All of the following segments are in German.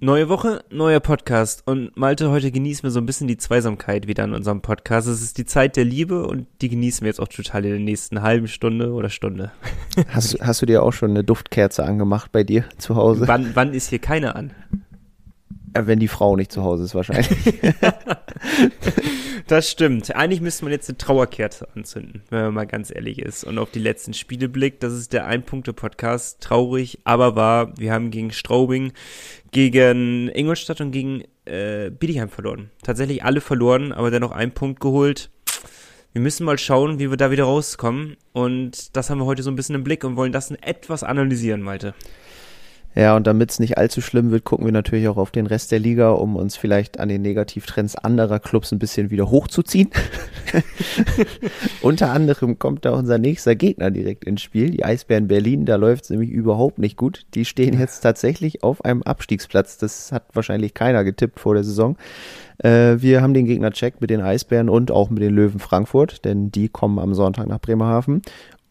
Neue Woche, neuer Podcast. Und Malte, heute genießen wir so ein bisschen die Zweisamkeit wieder in unserem Podcast. Es ist die Zeit der Liebe und die genießen wir jetzt auch total in der nächsten halben Stunde oder Stunde. Hast, hast du dir auch schon eine Duftkerze angemacht bei dir zu Hause? Wann, wann ist hier keine an? Äh, wenn die Frau nicht zu Hause ist, wahrscheinlich. Das stimmt. Eigentlich müsste man jetzt eine Trauerkerze anzünden, wenn man mal ganz ehrlich ist. Und auf die letzten Spiele blickt. Das ist der Ein-Punkte-Podcast. Traurig, aber wahr. Wir haben gegen Straubing, gegen Ingolstadt und gegen äh, Bietigheim verloren. Tatsächlich alle verloren, aber dennoch einen Punkt geholt. Wir müssen mal schauen, wie wir da wieder rauskommen. Und das haben wir heute so ein bisschen im Blick und wollen das etwas analysieren, Malte. Ja, und damit es nicht allzu schlimm wird, gucken wir natürlich auch auf den Rest der Liga, um uns vielleicht an den Negativtrends anderer Clubs ein bisschen wieder hochzuziehen. Unter anderem kommt da unser nächster Gegner direkt ins Spiel, die Eisbären Berlin. Da läuft es nämlich überhaupt nicht gut. Die stehen jetzt tatsächlich auf einem Abstiegsplatz. Das hat wahrscheinlich keiner getippt vor der Saison. Äh, wir haben den Gegner checkt mit den Eisbären und auch mit den Löwen Frankfurt, denn die kommen am Sonntag nach Bremerhaven.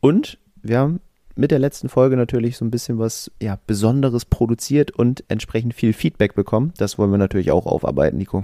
Und wir haben mit der letzten Folge natürlich so ein bisschen was ja, Besonderes produziert und entsprechend viel Feedback bekommen. Das wollen wir natürlich auch aufarbeiten, Nico.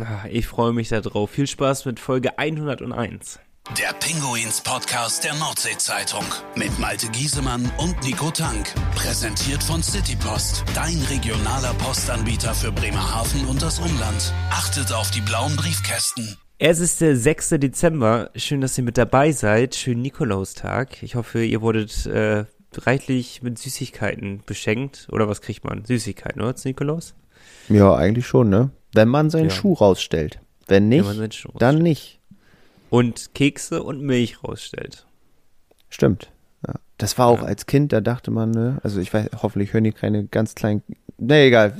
Ah, ich freue mich darauf. Viel Spaß mit Folge 101. Der Pinguins Podcast der Nordsee-Zeitung mit Malte Giesemann und Nico Tank. Präsentiert von Citypost, dein regionaler Postanbieter für Bremerhaven und das Umland. Achtet auf die blauen Briefkästen. Es ist der 6. Dezember. Schön, dass ihr mit dabei seid. Schönen Nikolaustag. Ich hoffe, ihr wurdet äh, reichlich mit Süßigkeiten beschenkt. Oder was kriegt man? Süßigkeiten, oder? Zu Nikolaus? Ja, eigentlich schon, ne? Wenn man seinen ja. Schuh rausstellt. Wenn nicht, Wenn dann nicht. Und Kekse und Milch rausstellt. Stimmt. Ja. Das war auch ja. als Kind, da dachte man, ne? Also ich weiß, hoffentlich hören die keine ganz kleinen. Ne, egal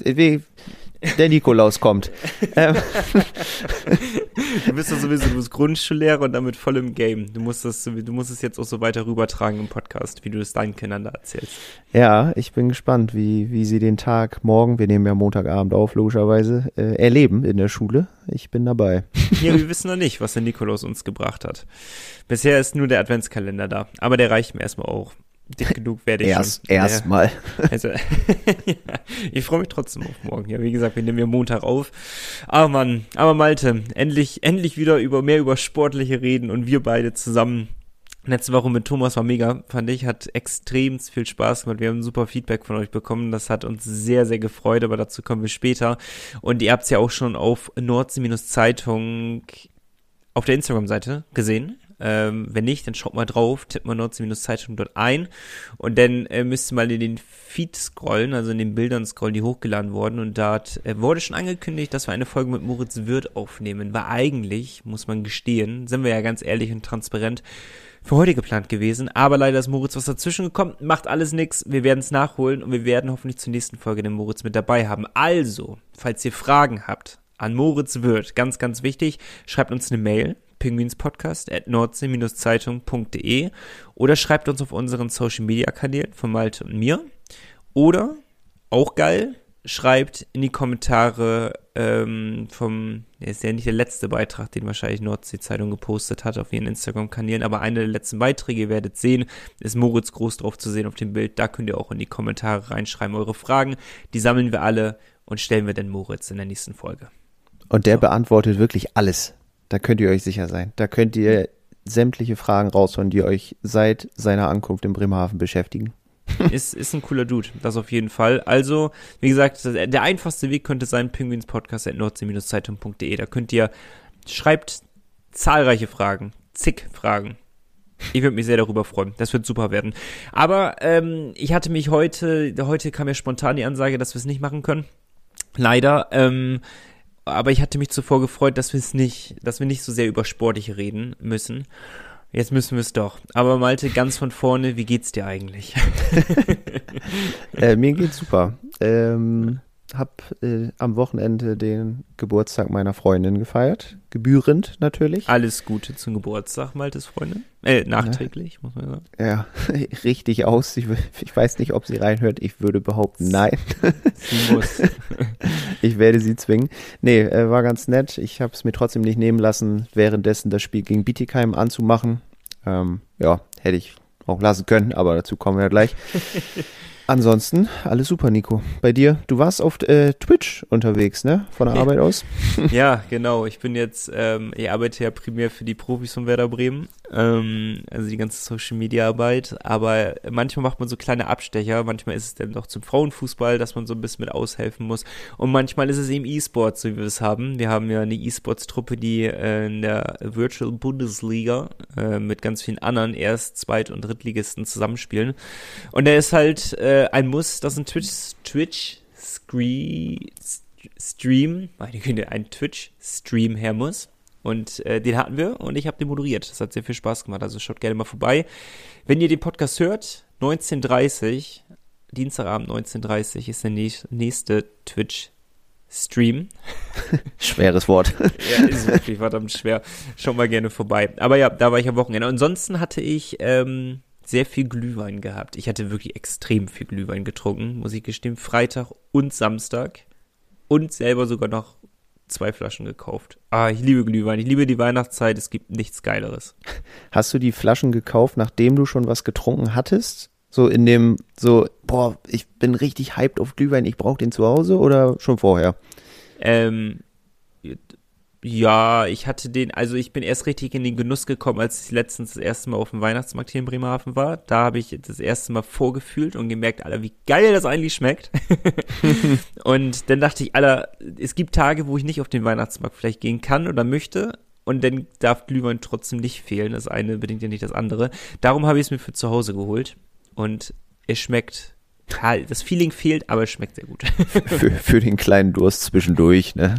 der Nikolaus kommt. Ähm. du bist doch sowieso, du bist Grundschullehrer und damit voll im Game. Du musst das, du musst es jetzt auch so weiter rübertragen im Podcast, wie du es deinen Kindern da erzählst. Ja, ich bin gespannt, wie, wie sie den Tag morgen, wir nehmen ja Montagabend auf, logischerweise, äh, erleben in der Schule. Ich bin dabei. Ja, wir wissen noch nicht, was der Nikolaus uns gebracht hat. Bisher ist nur der Adventskalender da, aber der reicht mir erstmal auch dick genug werde ich Erst, schon. Erstmal. Also, ja, ich freue mich trotzdem auf morgen. Ja, wie gesagt, wir nehmen ja Montag auf. Aber Mann, aber Malte, endlich, endlich wieder über mehr über sportliche reden und wir beide zusammen. Letzte Woche mit Thomas war mega, fand ich, hat extrem viel Spaß gemacht. Wir haben super Feedback von euch bekommen. Das hat uns sehr, sehr gefreut, aber dazu kommen wir später. Und ihr habt es ja auch schon auf Nordsee-Zeitung auf der Instagram-Seite gesehen. Ähm, wenn nicht, dann schaut mal drauf, tippt mal Nordsee-Zeitung dort ein. Und dann äh, müsst ihr mal in den Feed scrollen, also in den Bildern scrollen, die hochgeladen wurden. Und dort äh, wurde schon angekündigt, dass wir eine Folge mit Moritz Wirth aufnehmen, weil eigentlich, muss man gestehen, sind wir ja ganz ehrlich und transparent, für heute geplant gewesen, aber leider ist Moritz was dazwischen gekommen, macht alles nix, wir werden es nachholen und wir werden hoffentlich zur nächsten Folge den Moritz mit dabei haben. Also, falls ihr Fragen habt an Moritz Wirth, ganz, ganz wichtig, schreibt uns eine Mail pinguinspodcast at nordsee-zeitung.de oder schreibt uns auf unseren Social Media Kanälen von Malte und mir. Oder, auch geil, schreibt in die Kommentare ähm, vom, ist ja nicht der letzte Beitrag, den wahrscheinlich Nordsee-Zeitung gepostet hat auf ihren Instagram-Kanälen, aber einer der letzten Beiträge, ihr werdet sehen, ist Moritz groß drauf zu sehen auf dem Bild. Da könnt ihr auch in die Kommentare reinschreiben, eure Fragen. Die sammeln wir alle und stellen wir dann Moritz in der nächsten Folge. Und der so. beantwortet wirklich alles. Da könnt ihr euch sicher sein. Da könnt ihr sämtliche Fragen rausholen, die euch seit seiner Ankunft in Bremerhaven beschäftigen. ist, ist ein cooler Dude, das auf jeden Fall. Also, wie gesagt, der einfachste Weg könnte sein, pinguinspodcast.nordsee-zeitung.de. Da könnt ihr, schreibt zahlreiche Fragen, zig Fragen. Ich würde mich sehr darüber freuen. Das wird super werden. Aber ähm, ich hatte mich heute, heute kam ja spontan die Ansage, dass wir es nicht machen können. Leider. Ähm, aber ich hatte mich zuvor gefreut, dass wir es nicht, dass wir nicht so sehr über Sportliche reden müssen. Jetzt müssen wir es doch. Aber Malte, ganz von vorne, wie geht's dir eigentlich? äh, mir geht's super. Ähm, hab äh, am Wochenende den Geburtstag meiner Freundin gefeiert. Gebührend natürlich. Alles Gute zum Geburtstag, Maltes Freundin. Äh, nachträglich, ja. muss man sagen. Ja, richtig aus. Ich, ich, weiß nicht, ob sie reinhört. Ich würde behaupten, nein. Sie muss. ich werde sie zwingen. Nee, äh, war ganz nett. Ich habe es mir trotzdem nicht nehmen lassen, währenddessen das Spiel gegen Bietigheim anzumachen. Ähm, ja, hätte ich auch lassen können, aber dazu kommen wir ja gleich. Ansonsten alles super, Nico. Bei dir, du warst auf äh, Twitch unterwegs, ne? Von der Arbeit aus? ja, genau. Ich bin jetzt, ähm, ich arbeite ja primär für die Profis von Werder Bremen, ähm, also die ganze Social Media Arbeit. Aber manchmal macht man so kleine Abstecher. Manchmal ist es dann doch zum Frauenfußball, dass man so ein bisschen mit aushelfen muss. Und manchmal ist es eben E-Sport, so wie wir es haben. Wir haben ja eine E-Sports-Truppe, die äh, in der Virtual Bundesliga äh, mit ganz vielen anderen Erst-, Zweit- und Drittligisten zusammenspielen. Und der ist halt äh, ein Muss, dass ein Twitch, Twitch Stream, meine Güte, ein Twitch-Stream her muss. Und äh, den hatten wir und ich habe den moderiert. Das hat sehr viel Spaß gemacht. Also schaut gerne mal vorbei. Wenn ihr den Podcast hört, 19.30 Dienstagabend 19.30 ist der nächste Twitch-Stream. Schweres Wort. ja, ist wirklich verdammt schwer. Schaut mal gerne vorbei. Aber ja, da war ich am Wochenende. Ansonsten hatte ich ähm, sehr viel Glühwein gehabt. Ich hatte wirklich extrem viel Glühwein getrunken, muss ich gestehen. Freitag und Samstag. Und selber sogar noch zwei Flaschen gekauft. Ah, ich liebe Glühwein. Ich liebe die Weihnachtszeit. Es gibt nichts Geileres. Hast du die Flaschen gekauft, nachdem du schon was getrunken hattest? So in dem, so, boah, ich bin richtig hyped auf Glühwein, ich brauche den zu Hause oder schon vorher? Ähm, ja, ich hatte den, also ich bin erst richtig in den Genuss gekommen, als ich letztens das erste Mal auf dem Weihnachtsmarkt hier in Bremerhaven war. Da habe ich das erste Mal vorgefühlt und gemerkt, Alter, wie geil das eigentlich schmeckt. und dann dachte ich, Alter, es gibt Tage, wo ich nicht auf den Weihnachtsmarkt vielleicht gehen kann oder möchte. Und dann darf Glühwein trotzdem nicht fehlen. Das eine bedingt ja nicht das andere. Darum habe ich es mir für zu Hause geholt. Und es schmeckt ja, das Feeling fehlt, aber es schmeckt sehr gut. für, für den kleinen Durst zwischendurch, ne?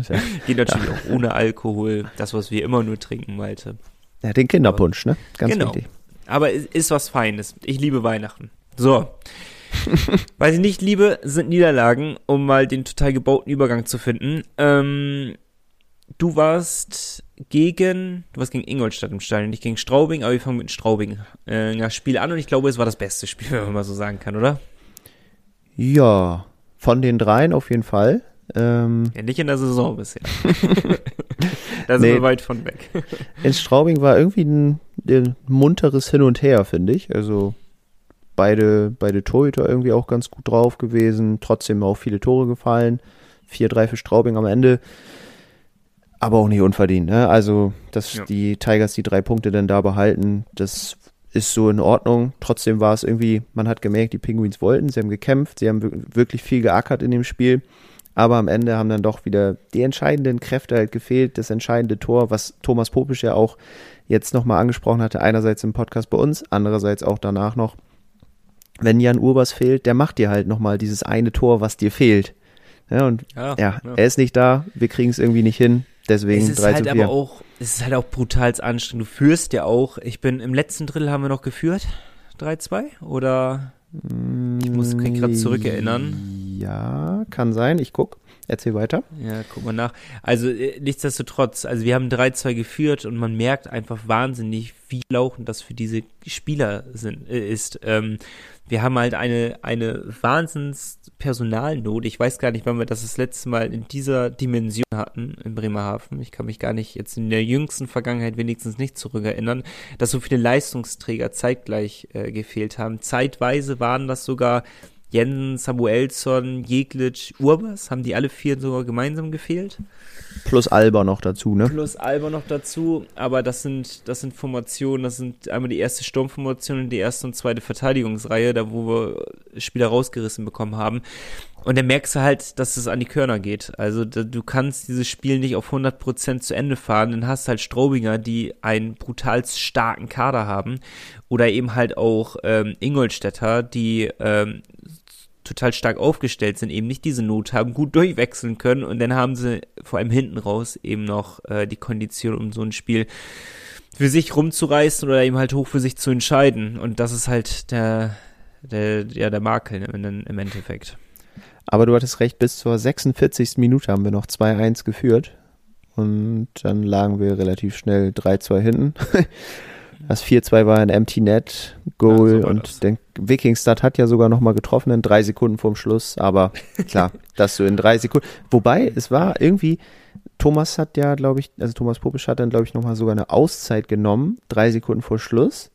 Geht natürlich ja. auch ohne Alkohol. Das, was wir immer nur trinken, Malte. Ja, den Kinderpunsch, ne? Ganz genau. wichtig. Aber es ist was Feines. Ich liebe Weihnachten. So. was ich nicht liebe, sind Niederlagen, um mal den total gebauten Übergang zu finden. Ähm, du warst gegen, du warst gegen Ingolstadt im Stadion, nicht gegen Straubing, aber wir fangen mit Straubing äh, Spiel an und ich glaube, es war das beste Spiel, wenn man mal so sagen kann, oder? Ja, von den dreien auf jeden Fall. Ähm, ja, nicht in der Saison bisher. da sind nee, wir weit von weg. in Straubing war irgendwie ein, ein munteres Hin und Her, finde ich. Also beide, beide Torhüter irgendwie auch ganz gut drauf gewesen. Trotzdem auch viele Tore gefallen. 4-3 für Straubing am Ende. Aber auch nicht unverdient. Ne? Also, dass ja. die Tigers die drei Punkte dann da behalten, das ist so in Ordnung. Trotzdem war es irgendwie, man hat gemerkt, die Penguins wollten, sie haben gekämpft, sie haben wirklich viel geackert in dem Spiel. Aber am Ende haben dann doch wieder die entscheidenden Kräfte halt gefehlt, das entscheidende Tor, was Thomas Popisch ja auch jetzt nochmal angesprochen hatte, einerseits im Podcast bei uns, andererseits auch danach noch. Wenn Jan Urbers fehlt, der macht dir halt nochmal dieses eine Tor, was dir fehlt. Ja, und ja, ja, ja, er ist nicht da, wir kriegen es irgendwie nicht hin. Deswegen es ist 3 halt zu 4. aber auch, es ist halt auch brutal anstrengend. Du führst ja auch, ich bin im letzten Drittel haben wir noch geführt, 3-2 oder ich muss mich gerade zurückerinnern. Ja, kann sein, ich guck. Erzähl weiter. Ja, guck mal nach. Also äh, nichtsdestotrotz, also wir haben 3-2 geführt und man merkt einfach wahnsinnig, wie lauchend das für diese Spieler sind, äh, ist. Ähm, wir haben halt eine, eine wahnsinns Personalnot. Ich weiß gar nicht, wann wir das das letzte Mal in dieser Dimension hatten in Bremerhaven. Ich kann mich gar nicht jetzt in der jüngsten Vergangenheit wenigstens nicht zurückerinnern, dass so viele Leistungsträger zeitgleich äh, gefehlt haben. Zeitweise waren das sogar Jensen, Samuelsson, Jeglitsch, Urbas, haben die alle vier sogar gemeinsam gefehlt. Plus Alba noch dazu, ne? Plus Alba noch dazu, aber das sind, das sind Formationen, das sind einmal die erste Sturmformation und die erste und zweite Verteidigungsreihe, da wo wir Spieler rausgerissen bekommen haben. Und dann merkst du halt, dass es an die Körner geht. Also da, du kannst dieses Spiel nicht auf 100% zu Ende fahren. Dann hast halt Straubinger, die einen brutal starken Kader haben. Oder eben halt auch ähm, Ingolstädter, die ähm, total stark aufgestellt sind, eben nicht diese Not haben, gut durchwechseln können und dann haben sie vor allem hinten raus eben noch äh, die Kondition, um so ein Spiel für sich rumzureißen oder eben halt hoch für sich zu entscheiden. Und das ist halt der, der, ja, der Makel im, im Endeffekt. Aber du hattest recht, bis zur 46. Minute haben wir noch 2-1 geführt. Und dann lagen wir relativ schnell 3-2 hinten. Das 4-2 war ein Empty Net Goal ja, und der Wikingstad hat ja sogar nochmal getroffen in drei Sekunden vorm Schluss, aber klar, dass du in drei Sekunden, wobei es war irgendwie, Thomas hat ja, glaube ich, also Thomas Popisch hat dann, glaube ich, nochmal sogar eine Auszeit genommen, drei Sekunden vor Schluss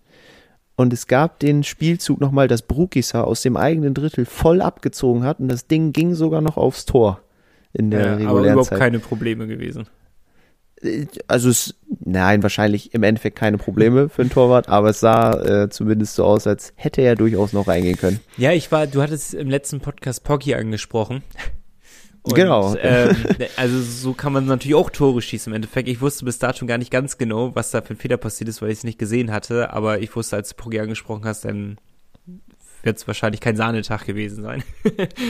und es gab den Spielzug nochmal, dass Brukisa aus dem eigenen Drittel voll abgezogen hat und das Ding ging sogar noch aufs Tor in der Ja, regulären aber überhaupt Zeit. keine Probleme gewesen. Also es, nein, wahrscheinlich im Endeffekt keine Probleme für einen Torwart, aber es sah äh, zumindest so aus, als hätte er durchaus noch reingehen können. Ja, ich war, du hattest im letzten Podcast Pocky angesprochen. Und, Genau. Ähm, also so kann man natürlich auch Tore schießen im Endeffekt. Ich wusste bis dato gar nicht ganz genau, was da für ein Fehler passiert ist, weil ich es nicht gesehen hatte. Aber ich wusste, als du Pocky angesprochen hast, dann wird es wahrscheinlich kein Sahnetag gewesen sein.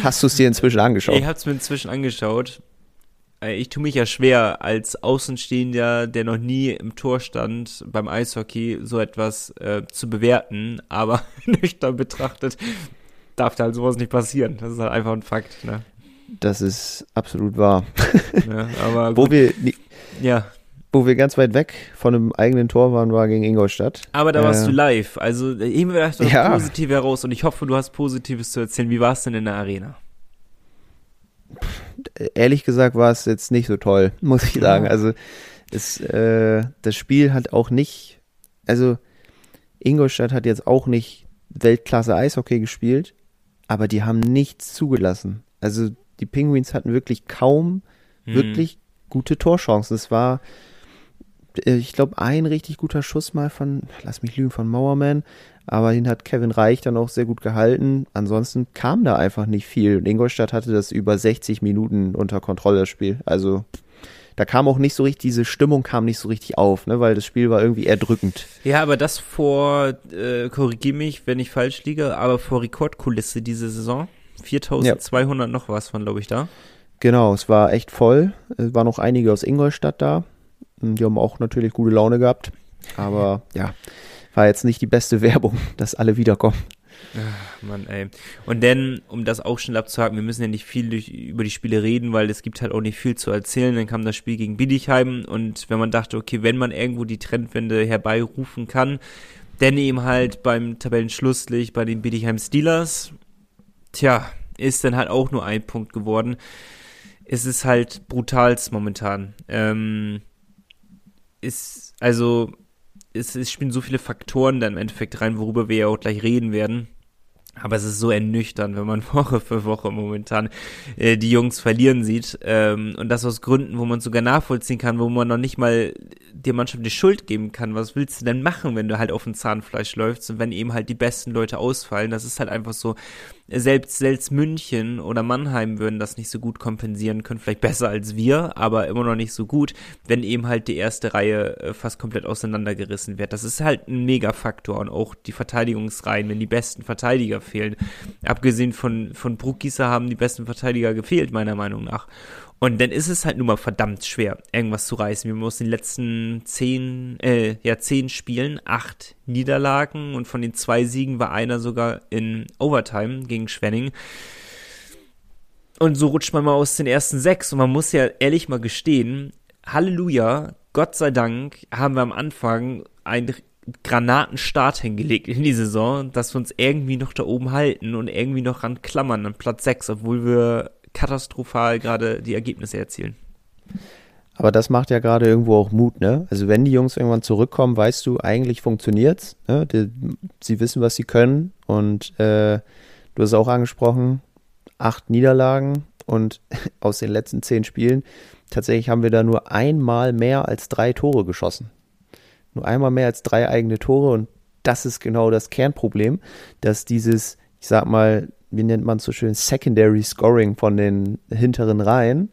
Hast du es dir inzwischen angeschaut? Ich habe es mir inzwischen angeschaut. Äh, Ich tue mich ja schwer, als Außenstehender, der noch nie im Tor stand, beim Eishockey so etwas äh, zu bewerten. Aber nüchtern betrachtet darf da halt sowas nicht passieren. Das ist halt einfach ein Fakt. Ne? Das ist absolut wahr. Ja, aber Wo wir, ja. wo wir ganz weit weg von einem eigenen Tor waren, war gegen Ingolstadt. Aber da warst Äh, du live. Also äh, eben das Ja. positiv heraus und ich hoffe, du hast Positives zu erzählen. Wie war es denn in der Arena? Ehrlich gesagt war es jetzt nicht so toll, muss ich sagen. Ja. Also es, äh, das Spiel hat auch nicht, also Ingolstadt hat jetzt auch nicht Weltklasse Eishockey gespielt, aber die haben nichts zugelassen. Also die Penguins hatten wirklich kaum Hm. wirklich gute Torchancen. Es war, ich glaube, ein richtig guter Schuss mal von, lass mich lügen, von Mauerman, aber den hat Kevin Reich dann auch sehr gut gehalten. Ansonsten kam da einfach nicht viel. Und Ingolstadt hatte das über 60 Minuten unter Kontrolle, das Spiel. Also da kam auch nicht so richtig, diese Stimmung kam nicht so richtig auf, ne, weil das Spiel war irgendwie erdrückend. Ja, aber das vor, äh, korrigier mich, wenn ich falsch liege, aber vor Rekordkulisse diese Saison. 4200 noch was von, glaube ich, da. Genau, es war echt voll. Es waren noch einige aus Ingolstadt da. Die haben auch natürlich gute Laune gehabt. Aber ja, war jetzt nicht die beste Werbung, dass alle wiederkommen. Ach, Mann, ey. Und dann, um das auch schnell abzuhaken, wir müssen ja nicht viel durch, über die Spiele reden, weil es gibt halt auch nicht viel zu erzählen. Dann kam das Spiel gegen Bietigheim und wenn man dachte, okay, wenn man irgendwo die Trendwende herbeirufen kann, dann eben halt beim Tabellenschlusslicht bei den Bietigheim Steelers. Tja, ist dann halt auch nur ein Punkt geworden. Es ist halt brutalst momentan. Ähm, ist, also, es, es spielen so viele Faktoren da im Endeffekt rein, worüber wir ja auch gleich reden werden. Aber es ist so ernüchternd, wenn man Woche für Woche momentan äh, die Jungs verlieren sieht. Ähm, und das aus Gründen, wo man sogar nachvollziehen kann, wo man noch nicht mal der Mannschaft die Schuld geben kann. Was willst du denn machen, wenn du halt auf dem Zahnfleisch läufst und wenn eben halt die besten Leute ausfallen? Das ist halt einfach so, selbst, selbst München oder Mannheim würden das nicht so gut kompensieren können, vielleicht besser als wir, aber immer noch nicht so gut, wenn eben halt die erste Reihe äh, fast komplett auseinandergerissen wird. Das ist halt ein Megafaktor und auch die Verteidigungsreihen, wenn die besten Verteidiger fehlen. Abgesehen von, von Bruckgießer haben die besten Verteidiger gefehlt, meiner Meinung nach. Und dann ist es halt nun mal verdammt schwer, irgendwas zu reißen. Wir haben aus den letzten zehn, äh, ja, zehn Spielen acht Niederlagen und von den zwei Siegen war einer sogar in Overtime gegen Schwenning. Und so rutscht man mal aus den ersten sechs. Und man muss ja ehrlich mal gestehen, Halleluja, Gott sei Dank haben wir am Anfang einen Granatenstart hingelegt in die Saison, dass wir uns irgendwie noch da oben halten und irgendwie noch ran klammern an Platz sechs, obwohl wir katastrophal gerade die Ergebnisse erzielen. Aber das macht ja gerade irgendwo auch Mut, ne? Also wenn die Jungs irgendwann zurückkommen, weißt du, eigentlich funktioniert's. Ne? Die, sie wissen, was sie können. Und äh, du hast auch angesprochen, acht Niederlagen und aus den letzten zehn Spielen, tatsächlich haben wir da nur einmal mehr als drei Tore geschossen. Nur einmal mehr als drei eigene Tore und das ist genau das Kernproblem, dass dieses, ich sag mal, wie nennt man es so schön, Secondary Scoring von den hinteren Reihen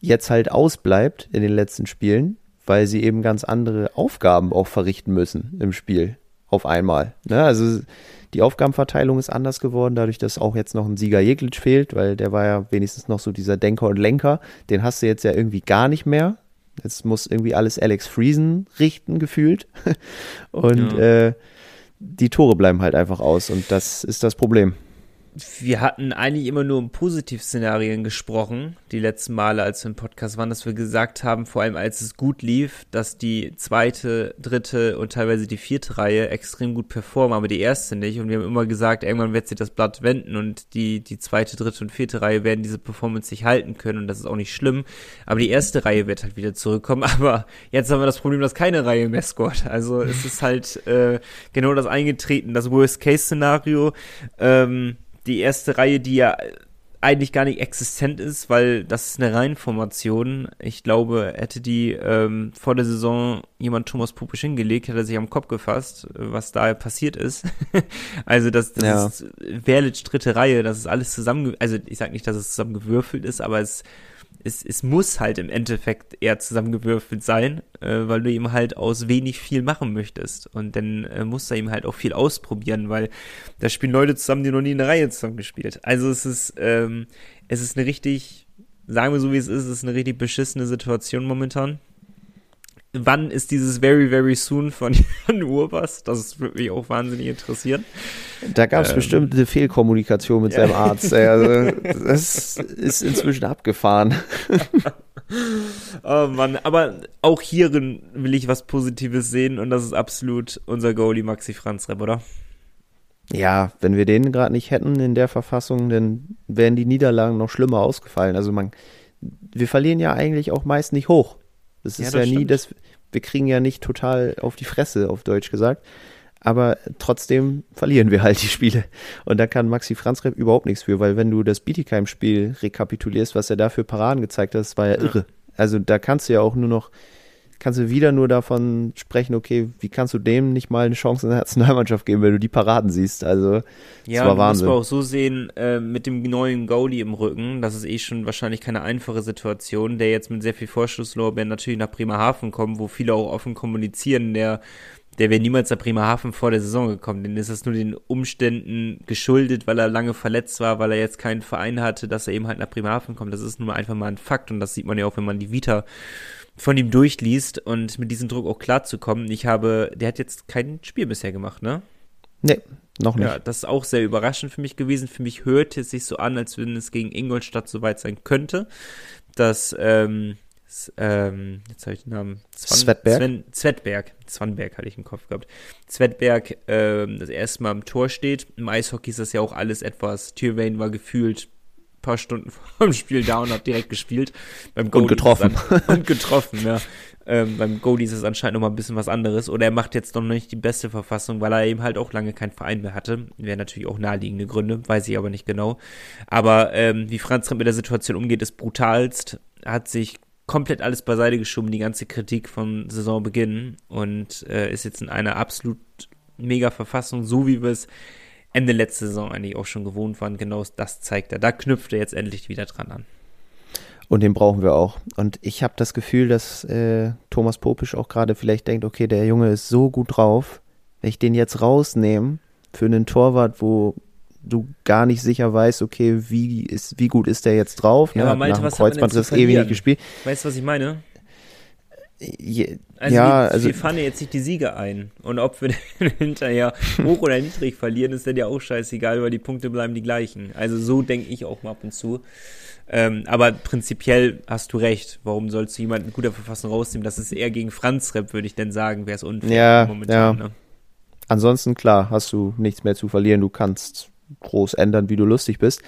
jetzt halt ausbleibt in den letzten Spielen, weil sie eben ganz andere Aufgaben auch verrichten müssen im Spiel auf einmal. Ne? Also die Aufgabenverteilung ist anders geworden, dadurch, dass auch jetzt noch ein Sieger Jeglitsch fehlt, weil der war ja wenigstens noch so dieser Denker und Lenker. Den hast du jetzt ja irgendwie gar nicht mehr. Jetzt muss irgendwie alles Alex Friesen richten, gefühlt. Und Ja. äh, die Tore bleiben halt einfach aus und das ist das Problem. Wir hatten eigentlich immer nur um Positivszenarien gesprochen, die letzten Male, als wir im Podcast waren, dass wir gesagt haben, vor allem als es gut lief, dass die zweite, dritte und teilweise die vierte Reihe extrem gut performen, aber die erste nicht. Und wir haben immer gesagt, irgendwann wird sich das Blatt wenden und die, die zweite, dritte und vierte Reihe werden diese Performance nicht halten können und das ist auch nicht schlimm. Aber die erste Reihe wird halt wieder zurückkommen. Aber jetzt haben wir das Problem, dass keine Reihe mehr scoret. Also es ist halt äh, genau das eingetreten, das Worst-Case-Szenario. Ähm, die erste Reihe, die ja eigentlich gar nicht existent ist, weil das ist eine Reihenformation. Ich glaube, hätte die ähm, vor der Saison jemand Thomas Pupisch hingelegt, hätte er sich am Kopf gefasst, was da passiert ist. also das, das ja. ist Verlic dritte Reihe, das ist alles zusammen, also ich sag nicht, dass es zusammengewürfelt ist, aber es es, es muss halt im Endeffekt eher zusammengewürfelt sein, äh, weil du ihm halt aus wenig viel machen möchtest. Und dann äh, musst du ihm halt auch viel ausprobieren, weil da spielen Leute zusammen, die noch nie in der Reihe zusammen gespielt. Also es ist, ähm, es ist eine richtig, sagen wir so wie es ist, es ist eine richtig beschissene Situation momentan wann ist dieses Very, Very Soon von Jan Urbas? Das würde mich auch wahnsinnig interessieren. Da gab es ähm, bestimmt eine Fehlkommunikation mit ja. seinem Arzt. Also, das ist inzwischen abgefahren. oh Mann, aber auch hierin will ich was Positives sehen und das ist absolut unser Goalie Maxi Franz Repp, oder? Ja, wenn wir den gerade nicht hätten in der Verfassung, dann wären die Niederlagen noch schlimmer ausgefallen. Also man, wir verlieren ja eigentlich auch meist nicht hoch. Das ist ja, das ja nie das, wir kriegen ja nicht total auf die Fresse, auf Deutsch gesagt. Aber trotzdem verlieren wir halt die Spiele. Und da kann Maxi Franzrepp überhaupt nichts für, weil wenn du das Bietigheim-Spiel rekapitulierst, was er da für Paraden gezeigt hat, das war ja irre. Also da kannst du ja auch nur noch kannst du wieder nur davon sprechen, okay, wie kannst du dem nicht mal eine Chance in der Nationalmannschaft geben, wenn du die Paraden siehst? Also, ja, das war Wahnsinn. muss man auch so sehen, äh, mit dem neuen Goalie im Rücken, das ist eh schon wahrscheinlich keine einfache Situation, der jetzt mit sehr viel Vorschusslorbeeren natürlich nach Bremerhaven kommt, wo viele auch offen kommunizieren, der der wäre niemals nach Bremerhaven vor der Saison gekommen. Denn ist das nur den Umständen geschuldet, weil er lange verletzt war, weil er jetzt keinen Verein hatte, dass er eben halt nach Bremerhaven kommt. Das ist nun einfach mal ein Fakt und das sieht man ja auch, wenn man die Vita von ihm durchliest und mit diesem Druck auch klarzukommen. Ich habe, der hat jetzt kein Spiel bisher gemacht, ne? Nee, noch nicht. Ja, das ist auch sehr überraschend für mich gewesen. Für mich hörte es sich so an, als wenn es gegen Ingolstadt soweit sein könnte, dass, ähm, ähm, jetzt habe ich den Namen, Zwan, Zvetberg? Sven, Zvetberg, Zwanberg hatte ich im Kopf gehabt, Zvetberg ähm, das erste Mal im Tor steht. Im Eishockey ist das ja auch alles etwas, Tyrvane war gefühlt paar Stunden vor dem Spiel da und habe direkt gespielt. Beim Goalie und getroffen. und getroffen, ja. Ähm, beim Goalie ist es anscheinend noch mal ein bisschen was anderes. Oder er macht jetzt noch nicht die beste Verfassung, weil er eben halt auch lange keinen Verein mehr hatte. Wäre natürlich auch naheliegende Gründe, weiß ich aber nicht genau. Aber ähm, wie Franz Trump mit der Situation umgeht, ist brutalst. Hat sich komplett alles beiseite geschoben, die ganze Kritik vom Saisonbeginn und äh, ist jetzt in einer absolut mega Verfassung, so wie wir es Ende letzte Saison eigentlich auch schon gewohnt waren. Genau das zeigt er. Da knüpft er jetzt endlich wieder dran an. Und den brauchen wir auch. Und ich habe das Gefühl, dass äh, Thomas Popisch auch gerade vielleicht denkt, okay, der Junge ist so gut drauf, wenn ich den jetzt rausnehme für einen Torwart, wo du gar nicht sicher weißt, okay, wie ist, wie gut ist der jetzt drauf? Ja, ne? aber Malte, Nach was Kreuzbandriss ewig eh gespielt. Weißt du, was ich meine? Je, also ja, wir, also wir fahren jetzt nicht die Siege ein. Und ob wir hinterher hoch oder niedrig verlieren, ist dann ja auch scheißegal, weil die Punkte bleiben die gleichen. Also so denke ich auch mal ab und zu. Ähm, aber prinzipiell hast du recht. Warum sollst du jemanden in guter Verfassung rausnehmen? Das ist eher gegen Franz Rep, würde ich denn sagen, wäre es unfair ja, momentan. Ja. Ne? Ansonsten, klar, hast du nichts mehr zu verlieren. Du kannst groß ändern, wie du lustig bist,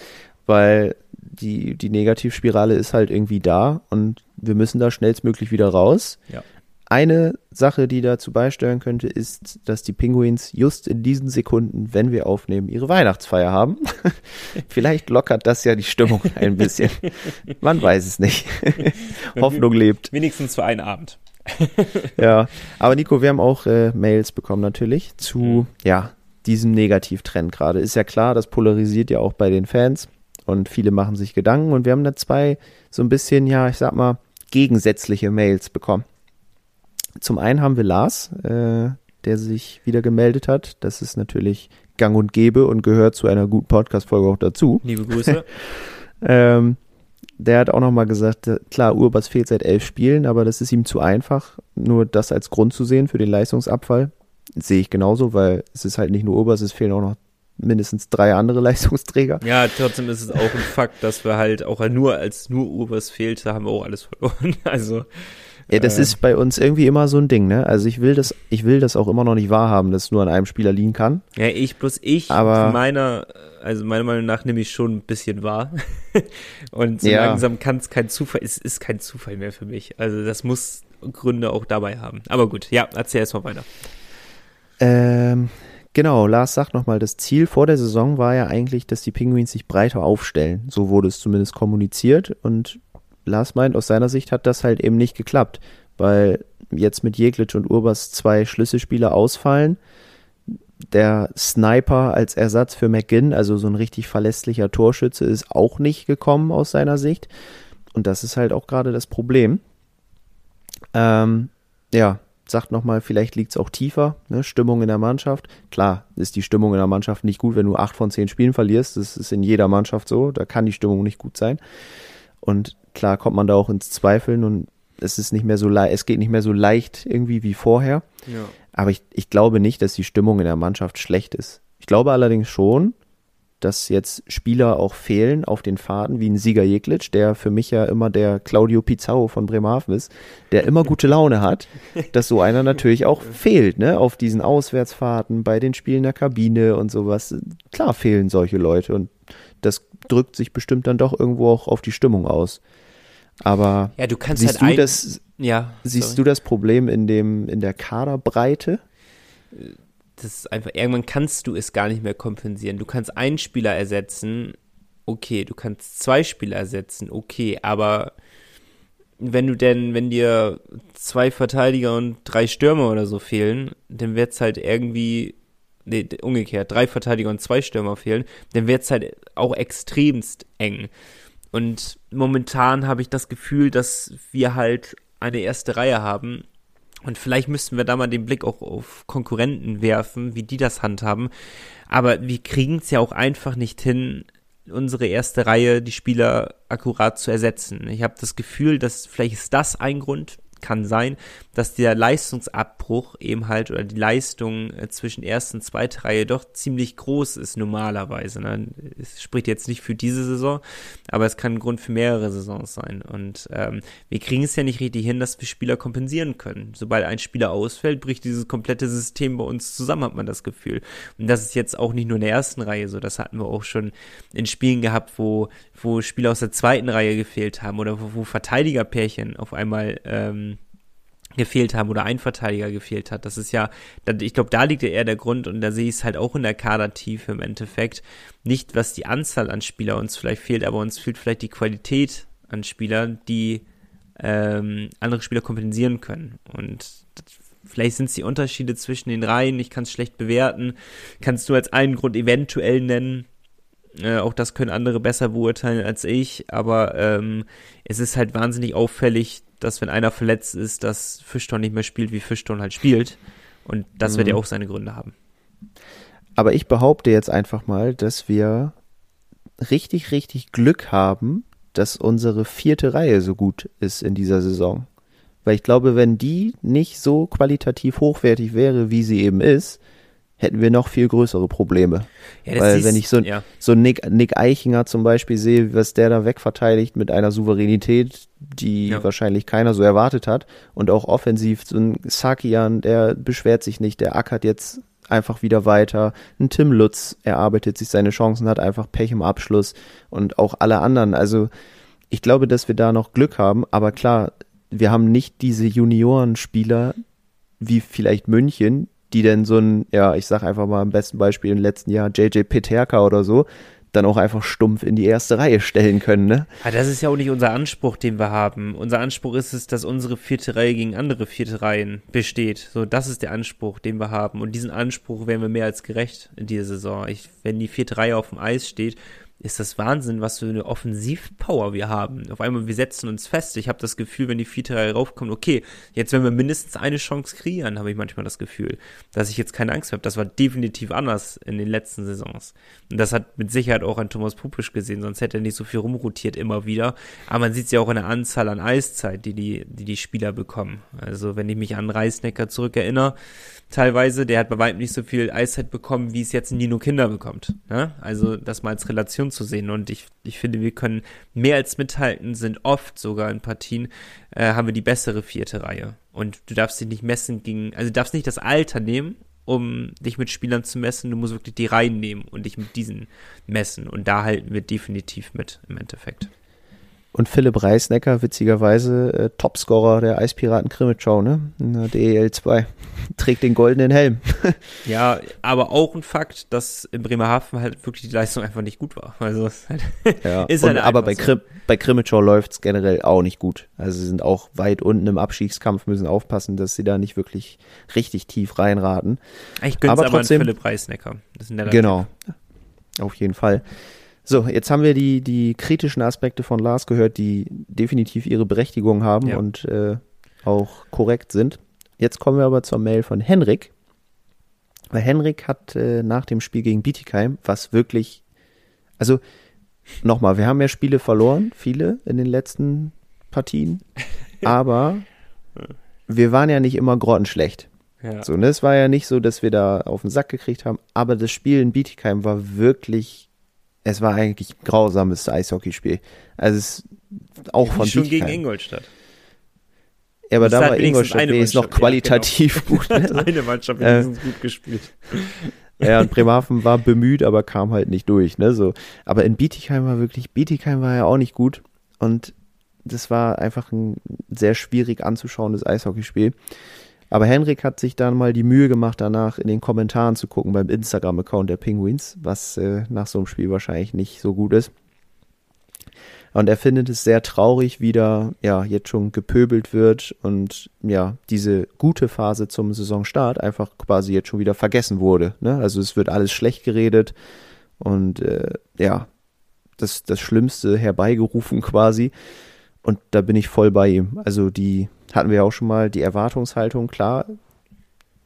weil die, die Negativspirale ist halt irgendwie da und wir müssen da schnellstmöglich wieder raus. Ja. Eine Sache, die dazu beisteuern könnte, ist, dass die Penguins just in diesen Sekunden, wenn wir aufnehmen, ihre Weihnachtsfeier haben. Vielleicht lockert das ja die Stimmung ein bisschen. Man weiß es nicht. Hoffnung lebt. Wenigstens für einen Abend. ja, aber Nico, wir haben auch äh, Mails bekommen natürlich zu, mhm. ja, diesem Negativtrend gerade. Ist ja klar, das polarisiert ja auch bei den Fans und viele machen sich Gedanken und wir haben da zwei so ein bisschen, ja, ich sag mal, gegensätzliche Mails bekommen. Zum einen haben wir Lars, äh, der sich wieder gemeldet hat. Das ist natürlich gang und gäbe und gehört zu einer guten Podcast-Folge auch dazu. Liebe Grüße. ähm, der hat auch nochmal gesagt, äh, klar, Urbas fehlt seit elf Spielen, aber das ist ihm zu einfach, nur das als Grund zu sehen für den Leistungsabfall. Das sehe ich genauso, weil es ist halt nicht nur Urbas, es fehlen auch noch mindestens drei andere Leistungsträger. Ja, trotzdem ist es auch ein Fakt, dass wir halt auch nur als nur Urbers fehlte, haben wir auch alles verloren. Also ja, das äh, ist bei uns irgendwie immer so ein Ding, ne? Also ich will das, ich will das auch immer noch nicht wahrhaben, dass es nur an einem Spieler liegen kann. Ja, ich bloß ich, aber meiner, also meiner Meinung nach nehme ich schon ein bisschen wahr. Und so ja. langsam kann es kein Zufall, es ist kein Zufall mehr für mich. Also das muss Gründe auch dabei haben. Aber gut, ja, erzähl erst mal weiter. Ähm, genau, Lars sagt nochmal, das Ziel vor der Saison war ja eigentlich, dass die Penguins sich breiter aufstellen. So wurde es zumindest kommuniziert und Lars meint, aus seiner Sicht hat das halt eben nicht geklappt, weil jetzt mit Jeglitsch und Urbas zwei Schlüsselspieler ausfallen. Der Sniper als Ersatz für McGinn, also so ein richtig verlässlicher Torschütze, ist auch nicht gekommen aus seiner Sicht. Und das ist halt auch gerade das Problem. Ähm, ja, sagt nochmal, vielleicht liegt es auch tiefer, ne? Stimmung in der Mannschaft. Klar ist die Stimmung in der Mannschaft nicht gut, wenn du acht von zehn Spielen verlierst. Das ist in jeder Mannschaft so. Da kann die Stimmung nicht gut sein. Und klar kommt man da auch ins Zweifeln und es ist nicht mehr so leicht, es geht nicht mehr so leicht irgendwie wie vorher. Ja. Aber ich, ich glaube nicht, dass die Stimmung in der Mannschaft schlecht ist. Ich glaube allerdings schon, dass jetzt Spieler auch fehlen auf den Faden, wie ein Sieger Jeglitsch, der für mich ja immer der Claudio Pizarro von Bremerhaven ist, der immer gute Laune hat, dass so einer natürlich auch fehlt, ne, auf diesen Auswärtsfahrten, bei den Spielen der Kabine und sowas. Klar fehlen solche Leute und das drückt sich bestimmt dann doch irgendwo auch auf die Stimmung aus. Aber ja, du kannst siehst halt du das, ja, siehst sorry. du das Problem in dem in der Kaderbreite? Das ist einfach irgendwann kannst du es gar nicht mehr kompensieren. Du kannst einen Spieler ersetzen, okay, du kannst zwei Spieler ersetzen, okay, aber wenn du denn, wenn dir zwei Verteidiger und drei Stürmer oder so fehlen, dann wird es halt irgendwie nee, umgekehrt, drei Verteidiger und zwei Stürmer fehlen, dann wird es halt auch extremst eng. Und momentan habe ich das Gefühl, dass wir halt eine erste Reihe haben. Und vielleicht müssten wir da mal den Blick auch auf Konkurrenten werfen, wie die das handhaben. Aber wir kriegen es ja auch einfach nicht hin, unsere erste Reihe, die Spieler akkurat zu ersetzen. Ich habe das Gefühl, dass vielleicht ist das ein Grund, kann sein, dass der Leistungsabbruch eben halt oder die Leistung äh, zwischen ersten und zweiter Reihe doch ziemlich groß ist normalerweise. Ne? Es spricht jetzt nicht für diese Saison, aber es kann ein Grund für mehrere Saisons sein. Und ähm, wir kriegen es ja nicht richtig hin, dass wir Spieler kompensieren können. Sobald ein Spieler ausfällt, bricht dieses komplette System bei uns zusammen, hat man das Gefühl. Und das ist jetzt auch nicht nur in der ersten Reihe so. Das hatten wir auch schon in Spielen gehabt, wo, wo Spieler aus der zweiten Reihe gefehlt haben oder wo, wo Verteidigerpärchen auf einmal ähm, gefehlt haben oder ein Verteidiger gefehlt hat. Das ist ja, ich glaube, da liegt ja eher der Grund und da sehe ich es halt auch in der Kadertiefe im Endeffekt. Nicht, was die Anzahl an Spieler uns vielleicht fehlt, aber uns fehlt vielleicht die Qualität an Spielern, die ähm, andere Spieler kompensieren können. Und vielleicht sind es die Unterschiede zwischen den Reihen, ich kann es schlecht bewerten. Kannst du als einen Grund eventuell nennen, äh, auch das können andere besser beurteilen als ich, aber ähm, es ist halt wahnsinnig auffällig, dass wenn einer verletzt ist, dass Fischton nicht mehr spielt, wie Fischton halt spielt. Und das mhm. wird ja mhm. auch seine Gründe haben. Aber ich behaupte jetzt einfach mal, dass wir richtig, richtig Glück haben, dass unsere vierte Reihe so gut ist in dieser Saison. Weil ich glaube, wenn die nicht so qualitativ hochwertig wäre, wie sie eben ist, hätten wir noch viel größere Probleme. Ja, Weil wenn ich so, ja. so Nick, Nick Eichinger zum Beispiel sehe, was der da wegverteidigt mit einer Souveränität, die ja. wahrscheinlich keiner so erwartet hat und auch offensiv, so ein Sakian, der beschwert sich nicht, der ackert jetzt einfach wieder weiter. Ein Tim Lutz erarbeitet sich seine Chancen, hat einfach Pech im Abschluss und auch alle anderen. Also ich glaube, dass wir da noch Glück haben, aber klar, wir haben nicht diese Juniorenspieler wie vielleicht München, die denn so ein, ja, ich sag einfach mal am besten Beispiel im letzten Jahr JJ Peterka oder so, dann auch einfach stumpf in die erste Reihe stellen können, ne? Ja, das ist ja auch nicht unser Anspruch, den wir haben. Unser Anspruch ist es, dass unsere vierte Reihe gegen andere vierte Reihen besteht. So, das ist der Anspruch, den wir haben. Und diesen Anspruch wären wir mehr als gerecht in dieser Saison. Ich, wenn die vierte Reihe auf dem Eis steht, ist das Wahnsinn, was für eine Offensivpower wir haben. Auf einmal, wir setzen uns fest. Ich habe das Gefühl, wenn die vierte Reihe raufkommt, okay, jetzt wenn wir mindestens eine Chance kreieren, habe ich manchmal das Gefühl, dass ich jetzt keine Angst habe. Das war definitiv anders in den letzten Saisons. Und das hat mit Sicherheit auch an Thomas Pupisch gesehen, sonst hätte er nicht so viel rumrotiert immer wieder. Aber man sieht es ja auch in der Anzahl an Eiszeit, die die, die, die Spieler bekommen. Also wenn ich mich an Reisnecker zurückerinnere, teilweise, der hat bei weitem nicht so viel Eiszeit bekommen, wie es jetzt Nino Kinder bekommt. Ne? Also das mal als Relation zu sehen. Und ich, ich finde, wir können mehr als mithalten, sind oft sogar in Partien, äh, haben wir die bessere vierte Reihe. Und du darfst dich nicht messen gegen, also du darfst nicht das Alter nehmen, um dich mit Spielern zu messen. Du musst wirklich die Reihen nehmen und dich mit diesen messen. Und da halten wir definitiv mit im Endeffekt. Und Philipp Reisnecker, witzigerweise äh, Topscorer der Eispiraten Krimitschau, ne? In der DEL 2. Trägt den goldenen Helm. ja, aber auch ein Fakt, dass in Bremerhaven halt wirklich die Leistung einfach nicht gut war. Also ist halt, ja. ist halt aber bei, so. Krim, bei Krimitschau läuft es generell auch nicht gut. Also sie sind auch weit unten im Abstiegskampf, müssen aufpassen, dass sie da nicht wirklich richtig tief reinraten. Ich gönn's aber, aber trotzdem, Philipp Reisnecker. Genau. Auf jeden Fall. So, jetzt haben wir die, die kritischen Aspekte von Lars gehört, die definitiv ihre Berechtigung haben ja. und äh, auch korrekt sind. Jetzt kommen wir aber zur Mail von Henrik. Weil Henrik hat äh, nach dem Spiel gegen Bietigheim, was wirklich, also nochmal, wir haben ja Spiele verloren, viele in den letzten Partien, aber wir waren ja nicht immer grottenschlecht. Ja. So, ne? Es war ja nicht so, dass wir da auf den Sack gekriegt haben, aber das Spiel in Bietigheim war wirklich es war eigentlich ein grausames Eishockeyspiel. Also es auch von schon gegen Ingolstadt. Ja, aber da war Ingolstadt ist noch qualitativ ja, genau. gut. Ne? eine Mannschaft wenigstens äh, gut gespielt. Ja, und Bremerhaven war bemüht, aber kam halt nicht durch. Ne? So. Aber in Bietigheim war wirklich, Bietigheim war ja auch nicht gut. Und das war einfach ein sehr schwierig anzuschauendes Eishockeyspiel. Aber Henrik hat sich dann mal die Mühe gemacht, danach in den Kommentaren zu gucken beim Instagram-Account der Penguins, was äh, nach so einem Spiel wahrscheinlich nicht so gut ist. Und er findet es sehr traurig, wie da ja jetzt schon gepöbelt wird und ja, diese gute Phase zum Saisonstart einfach quasi jetzt schon wieder vergessen wurde. Ne? Also es wird alles schlecht geredet und äh, ja, das, das Schlimmste herbeigerufen quasi. Und da bin ich voll bei ihm. Also die hatten wir auch schon mal, die Erwartungshaltung, klar,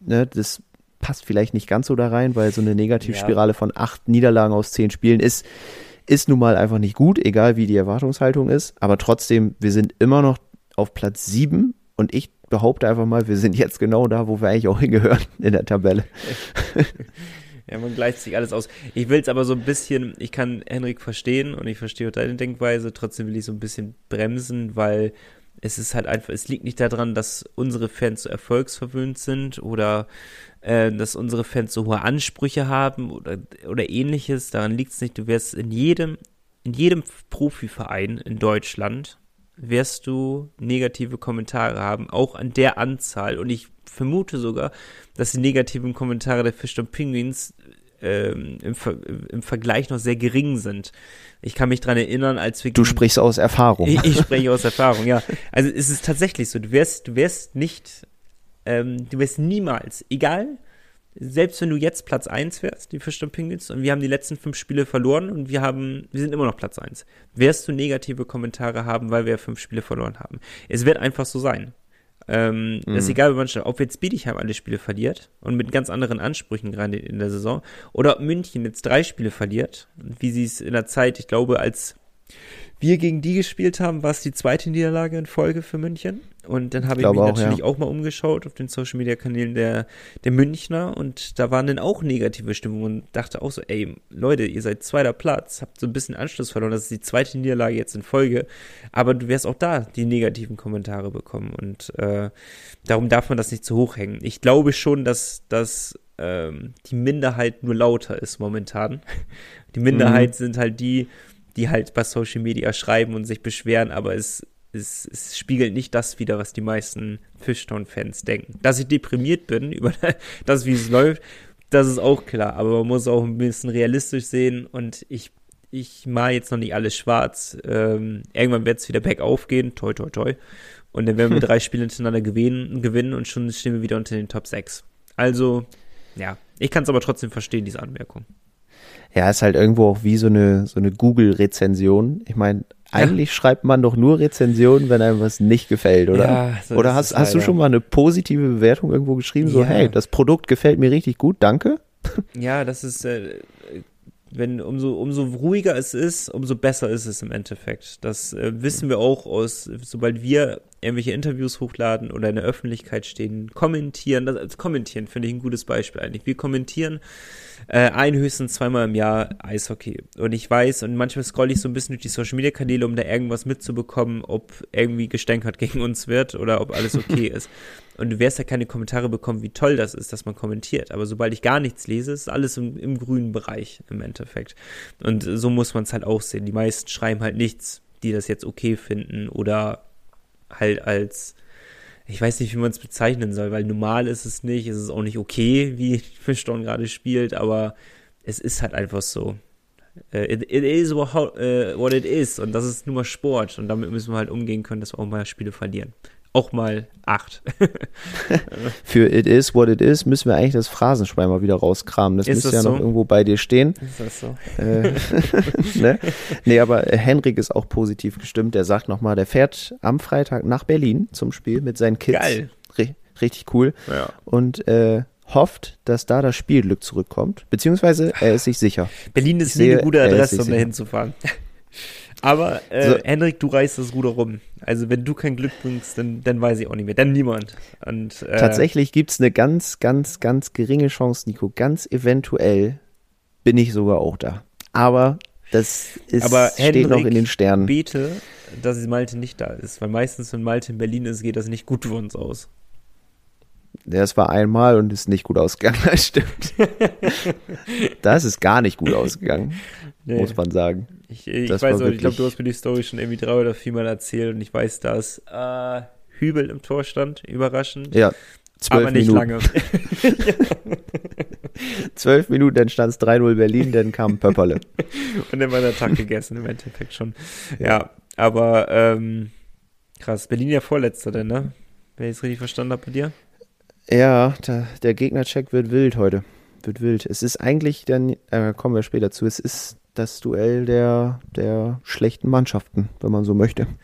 ne, das passt vielleicht nicht ganz so da rein, weil so eine Negativspirale ja. von acht Niederlagen aus zehn Spielen ist, ist nun mal einfach nicht gut, egal wie die Erwartungshaltung ist. Aber trotzdem, wir sind immer noch auf Platz sieben und ich behaupte einfach mal, wir sind jetzt genau da, wo wir eigentlich auch hingehören in der Tabelle. Ja, man gleicht sich alles aus. Ich will es aber so ein bisschen, ich kann Henrik verstehen und ich verstehe auch deine Denkweise, trotzdem will ich so ein bisschen bremsen, weil es ist halt einfach, es liegt nicht daran, dass unsere Fans so erfolgsverwöhnt sind oder äh, dass unsere Fans so hohe Ansprüche haben oder, oder ähnliches. Daran liegt es nicht. Du wirst in jedem, in jedem Profiverein in Deutschland wirst du negative Kommentare haben, auch an der Anzahl. Und ich vermute sogar, dass die negativen Kommentare der Fisch und Penguins ähm, im, Ver im Vergleich noch sehr gering sind. Ich kann mich dran erinnern, als wir. Du sprichst aus Erfahrung. Ich, ich spreche aus Erfahrung, ja. Also es ist tatsächlich so. Du wirst, du wirst nicht, ähm, du wirst niemals, egal, selbst wenn du jetzt Platz 1 wärst, die Fisch und Penguins, und wir haben die letzten fünf Spiele verloren und wir haben, wir sind immer noch Platz 1, wirst du negative Kommentare haben, weil wir fünf Spiele verloren haben. Es wird einfach so sein. Ähm, mhm. Das ist egal, ob jetzt Bietigheim alle Spiele verliert und mit ganz anderen Ansprüchen gerade in der Saison oder ob München jetzt drei Spiele verliert, wie sie es in der Zeit, ich glaube, als wir gegen die gespielt haben, war es die zweite Niederlage in Folge für München. Und dann habe ich, ich mich auch, natürlich ja. auch mal umgeschaut auf den Social Media Kanälen der, der Münchner und da waren dann auch negative Stimmungen und dachte auch so, ey, Leute, ihr seid zweiter Platz, habt so ein bisschen Anschluss verloren, das ist die zweite Niederlage jetzt in Folge, aber du wirst auch da die negativen Kommentare bekommen und äh, darum darf man das nicht zu hoch hängen. Ich glaube schon, dass, dass ähm, die Minderheit nur lauter ist momentan. Die Minderheit mhm. sind halt die, die halt bei Social Media schreiben und sich beschweren, aber es, es, es spiegelt nicht das wider, was die meisten Fishtown-Fans denken. Dass ich deprimiert bin über das, wie es läuft, das ist auch klar, aber man muss auch ein bisschen realistisch sehen und ich, ich mal jetzt noch nicht alles schwarz. Ähm, irgendwann wird es wieder bergauf gehen, toi toi toi. Und dann werden wir drei Spiele hintereinander gewinnen, gewinnen und schon stehen wir wieder unter den Top 6. Also, ja, ich kann es aber trotzdem verstehen, diese Anmerkung. Ja, ist halt irgendwo auch wie so eine, so eine Google-Rezension. Ich meine, eigentlich schreibt man doch nur Rezensionen, wenn einem was nicht gefällt, oder? Ja, so oder hast, hast du schon mal eine positive Bewertung irgendwo geschrieben? So, Ja. hey, das Produkt gefällt mir richtig gut, danke. Ja, das ist, äh, wenn umso, umso ruhiger es ist, umso besser ist es im Endeffekt. Das äh, wissen wir auch aus, sobald wir irgendwelche Interviews hochladen oder in der Öffentlichkeit stehen, kommentieren. Das, also kommentieren finde ich ein gutes Beispiel eigentlich. Wir kommentieren äh, ein, höchstens zweimal im Jahr Eishockey. Und ich weiß, und manchmal scrolle ich so ein bisschen durch die Social Media Kanäle, um da irgendwas mitzubekommen, ob irgendwie gestänkert gegen uns wird oder ob alles okay ist. Und du wirst ja keine Kommentare bekommen, wie toll das ist, dass man kommentiert. Aber sobald ich gar nichts lese, ist alles im, im grünen Bereich im Endeffekt. Und so muss man es halt auch sehen. Die meisten schreiben halt nichts, die das jetzt okay finden oder halt als, ich weiß nicht, wie man es bezeichnen soll, weil normal ist es nicht, es ist auch nicht okay, wie Fischdorn gerade spielt, aber es ist halt einfach so. Äh, It, it is what, how- äh, what it is und das ist nur mal Sport und damit müssen wir halt umgehen können, dass wir auch mal Spiele verlieren. Auch mal acht. Für It is what it is müssen wir eigentlich das Phrasenschwein mal wieder rauskramen. Das Ist müsste das ja noch so? irgendwo bei dir stehen. ist das so? Äh, ne? Nee, aber äh, Henrik ist auch positiv gestimmt. Der sagt nochmal, der fährt am Freitag nach Berlin zum Spiel mit seinen Kids. Geil. Ri richtig cool. Ja. Und äh, hofft, dass da das Spielglück zurückkommt. Beziehungsweise er ist sich sicher. Berlin ist Ich nie eine sehe, gute er ist Adresse, um da hinzufahren. Aber äh, So. Henrik, du reißt das Ruder rum. Also wenn du kein Glück bringst, dann, dann weiß ich auch nicht mehr. Dann niemand. Und, äh, Tatsächlich gibt's eine ganz, ganz, ganz geringe Chance, Nico. Ganz eventuell bin ich sogar auch da. Aber das ist, Aber steht Henrik, noch in den Sternen. bete, dass Malte nicht da ist. Weil meistens, wenn Malte in Berlin ist, geht das nicht gut für uns aus. Das war einmal und ist nicht gut ausgegangen, das stimmt. das ist gar nicht gut ausgegangen, Nee. muss man sagen. Ich, ich Das weiß auch, ich glaube, du hast mir die Story schon irgendwie drei oder viermal erzählt und ich weiß, dass äh, Hübel im Tor stand, überraschend. Ja, zwölf aber nicht Minuten. lange. Zwölf Minuten, dann stand es 3-0 Berlin, dann kam Pöpperle. Und dann war der Tag gegessen, im Endeffekt schon. Ja, aber ähm, krass. Berlin ja Vorletzter denn, ne? Wenn ich es richtig verstanden habe bei dir. Ja, da, der Gegnercheck wird wild heute. Wird wild. Es ist eigentlich dann, äh, kommen wir später zu, es ist das Duell der, der schlechten Mannschaften, wenn man so möchte.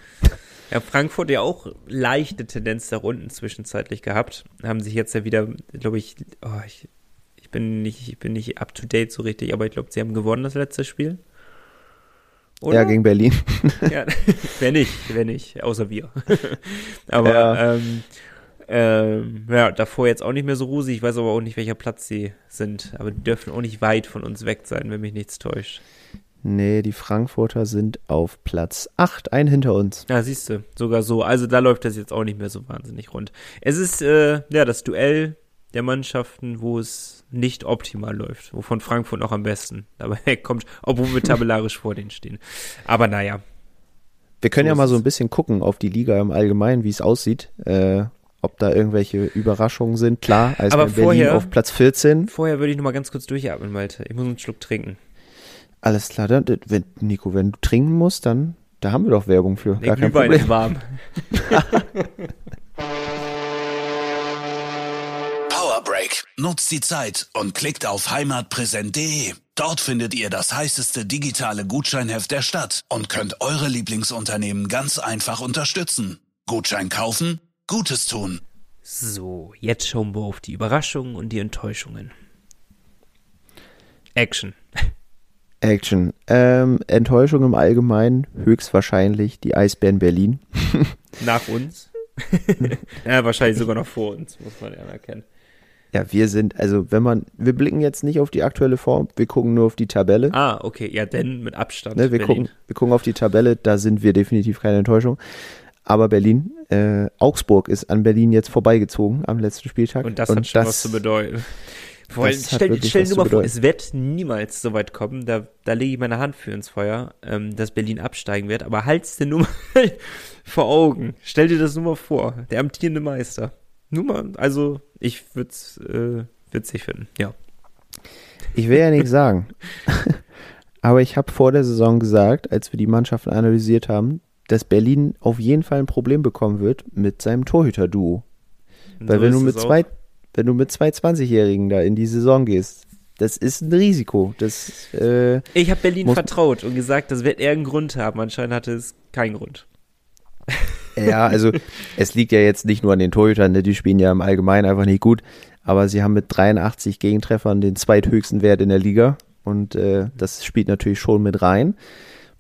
Ja, Frankfurt ja auch leichte Tendenz der Runden zwischenzeitlich gehabt. Haben sich jetzt ja wieder, glaube ich, oh, ich, ich bin nicht, ich bin nicht up to date so richtig, aber ich glaube, sie haben gewonnen das letzte Spiel. Oder? Ja, gegen Berlin. Ja, wer nicht, wer nicht, außer wir. aber Ja. ähm, ähm, ja, davor jetzt auch nicht mehr so rosig. Ich weiß aber auch nicht, welcher Platz sie sind. Aber die dürfen auch nicht weit von uns weg sein, wenn mich nichts täuscht. Nee, die Frankfurter sind auf Platz 8, ein hinter uns. Ja, siehst du, sogar so. Also da läuft das jetzt auch nicht mehr so wahnsinnig rund. Es ist äh, ja das Duell der Mannschaften, wo es nicht optimal läuft, wovon Frankfurt noch am besten dabei kommt, obwohl wir tabellarisch vor denen stehen. Aber naja, Wir können So ja mal so ein bisschen gucken auf die Liga im Allgemeinen, wie es aussieht. Äh, ob da irgendwelche Überraschungen sind. Klar, als Aber Berlin vorher- auf Platz 14. vorher würde ich noch mal ganz kurz durchatmen, Malte. Ich muss einen Schluck trinken. Alles klar, dann, wenn, Nico, wenn du trinken musst, dann da haben wir doch Werbung für. Der Gar kein Glühwein Problem. ist warm. Power Break. Nutzt die Zeit und klickt auf heimatpräsent.de. Dort findet ihr das heißeste digitale Gutscheinheft der Stadt und könnt eure Lieblingsunternehmen ganz einfach unterstützen. Gutschein kaufen, Gutes tun. So, jetzt schauen wir auf die Überraschungen und die Enttäuschungen. Action. Action. Ähm, Enttäuschung im Allgemeinen, höchstwahrscheinlich die Eisbären Berlin. Nach uns. ja, wahrscheinlich sogar noch vor uns, muss man ja anerkennen. Ja, wir sind, also wenn man, wir blicken jetzt nicht auf die aktuelle Form, wir gucken nur auf die Tabelle. Ah, okay, ja, denn mit Abstand. Ne, wir, Berlin. gucken, wir gucken auf die Tabelle, da sind wir definitiv keine Enttäuschung. Aber Berlin, äh, Augsburg ist an Berlin jetzt vorbeigezogen am letzten Spieltag. Und das hat schon was zu bedeuten. Vor allem, das stell, stell dir mal vor, es wird niemals so weit kommen, da, da lege ich meine Hand für ins Feuer, ähm, dass Berlin absteigen wird, aber halt's dir nur mal vor Augen. Stell dir das nur mal vor, der amtierende Meister. Nur mal, also ich würde es äh, witzig finden, ja. Ich will ja nichts sagen. Aber ich habe vor der Saison gesagt, als wir die Mannschaften analysiert haben, dass Berlin auf jeden Fall ein Problem bekommen wird mit seinem Torhüter-Duo. Weil so wenn du mit zwei, wenn du mit zwei 20-Jährigen da in die Saison gehst, das ist ein Risiko. Das, äh, Ich habe Berlin vertraut und gesagt, das wird irgendeinen Grund haben. Anscheinend hatte es keinen Grund. ja, also es liegt ja jetzt nicht nur an den Torhütern, ne? die spielen ja im Allgemeinen einfach nicht gut, aber sie haben mit 83 Gegentreffern den zweithöchsten Wert in der Liga und äh, das spielt natürlich schon mit rein.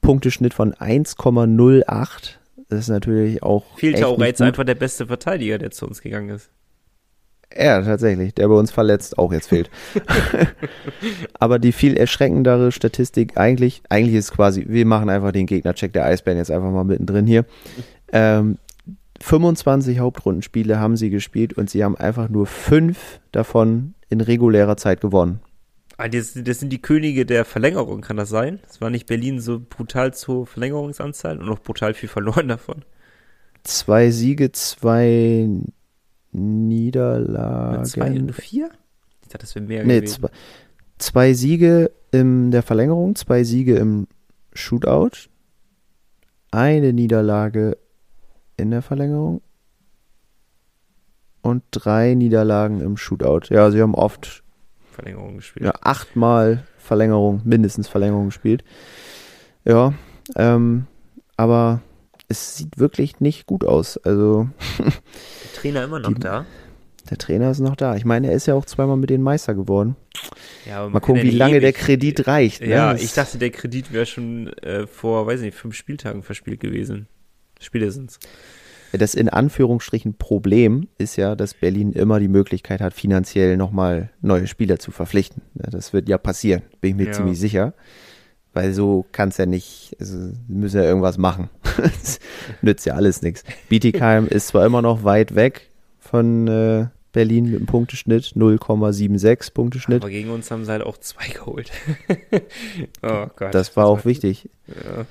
Punkteschnitt von 1,08. Das ist natürlich auch. Jetzt gut. einfach der beste Verteidiger, der zu uns gegangen ist. Ja, tatsächlich, der bei uns verletzt auch jetzt fehlt. Aber die viel erschreckendere Statistik eigentlich, eigentlich ist quasi, wir machen einfach den Gegnercheck der Eisbären jetzt einfach mal mittendrin hier. Ähm, 25 Hauptrundenspiele haben sie gespielt und sie haben einfach nur fünf davon in regulärer Zeit gewonnen. Ah, das, das sind die Könige der Verlängerung, kann das sein? Es war nicht Berlin so brutal zur Verlängerungsanzahl und noch brutal viel verloren davon. Zwei Siege, zwei Niederlagen. Mit zwei und vier? Ich dachte, das wäre mehr Nee, gewesen. zwei, zwei Siege in der Verlängerung, zwei Siege im Shootout, eine Niederlage in der Verlängerung und drei Niederlagen im Shootout. Ja, sie haben oft Verlängerung gespielt. ja, achtmal Verlängerung, mindestens Verlängerung gespielt. Ja, ähm, aber es sieht wirklich nicht gut aus. Also Der Trainer immer noch Die- da. der Trainer ist noch da. Ich meine, er ist ja auch zweimal mit den Meister geworden. Ja, Mal gucken, wie lange der Kredit reicht. Ne? Ja, Das- ich dachte, der Kredit wäre schon äh, vor, weiß nicht, fünf Spieltagen verspielt gewesen. Spätestens. Das in Anführungsstrichen Problem ist ja, dass Berlin immer die Möglichkeit hat, finanziell nochmal neue Spieler zu verpflichten. Das wird ja passieren, bin ich mir Ja. ziemlich sicher. Weil so kann es ja nicht, also müssen ja irgendwas machen. Nützt ja alles nichts. Bietigheim ist zwar immer noch weit weg von äh, Berlin mit dem Punkteschnitt, 0,76 Punkteschnitt. Aber gegen uns haben sie halt auch zwei geholt. oh Gott. Das war auch wichtig. Ja.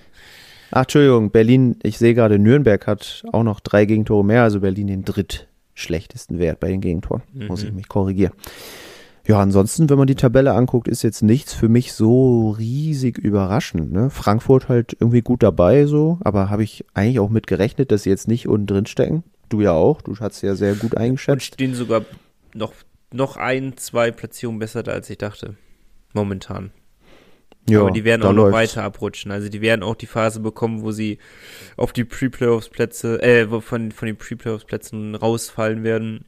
Ach, Entschuldigung, Berlin, ich sehe gerade, Nürnberg hat auch noch drei Gegentore mehr, also Berlin den drittschlechtesten Wert bei den Gegentoren. Muss ich mich korrigieren. Ja, ansonsten, wenn man die Tabelle anguckt, ist jetzt nichts für mich so riesig überraschend. Ne? Frankfurt halt irgendwie gut dabei, so, aber habe ich eigentlich auch mit gerechnet, dass sie jetzt nicht unten drin stecken. Du ja auch, du hast ja sehr gut Und eingeschätzt. stehen sogar noch, noch ein, zwei Platzierungen besser da, als ich dachte. Momentan. Ja, Aber die werden auch noch läuft's. weiter abrutschen. Also die werden auch die Phase bekommen, wo sie auf die Pre-Playoffs-Plätze, äh, von, von den Pre-Playoffs-Plätzen rausfallen werden.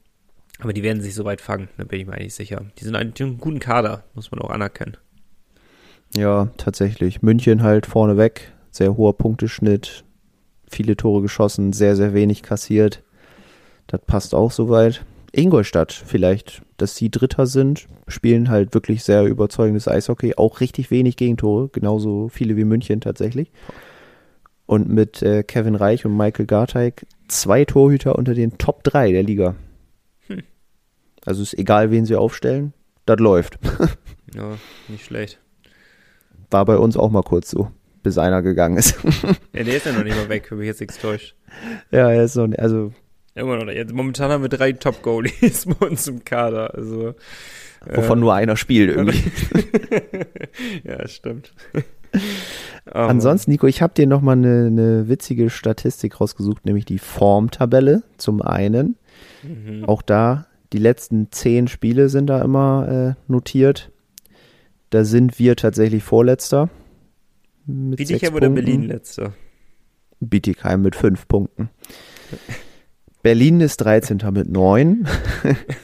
Aber die werden sich so weit fangen, da bin ich mir eigentlich sicher. Die sind einen, die einen guten Kader, muss man auch anerkennen. Ja, tatsächlich. München halt vorneweg, sehr hoher Punkteschnitt, viele Tore geschossen, sehr, sehr wenig kassiert. Das passt auch soweit. Ingolstadt vielleicht, dass sie Dritter sind, spielen halt wirklich sehr überzeugendes Eishockey, auch richtig wenig Gegentore, genauso viele wie München tatsächlich. Und mit äh, Kevin Reich und Michael Garteig zwei Torhüter unter den Top 3 der Liga. Hm. Also ist egal, wen sie aufstellen, das läuft. Ja, nicht schlecht. War bei uns auch mal kurz so, bis einer gegangen ist. Ja, der ist ja noch nicht mal weg, wenn mich jetzt nichts täuscht. ja, er ist so, also Immer noch. Jetzt, momentan haben wir drei Top-Goalies bei uns im Kader. Also, wovon äh, nur einer spielt irgendwie. ja, stimmt. Aber- Ansonsten, Nico, ich habe dir noch mal eine, eine witzige Statistik rausgesucht, nämlich die Formtabelle zum einen. Mhm. Auch da, die letzten zehn Spiele sind da immer äh, notiert. Da sind wir tatsächlich Vorletzter. Bietigheim oder. Berlin letzter? Bietigheim mit fünf Punkten. Berlin ist 13. mit neun.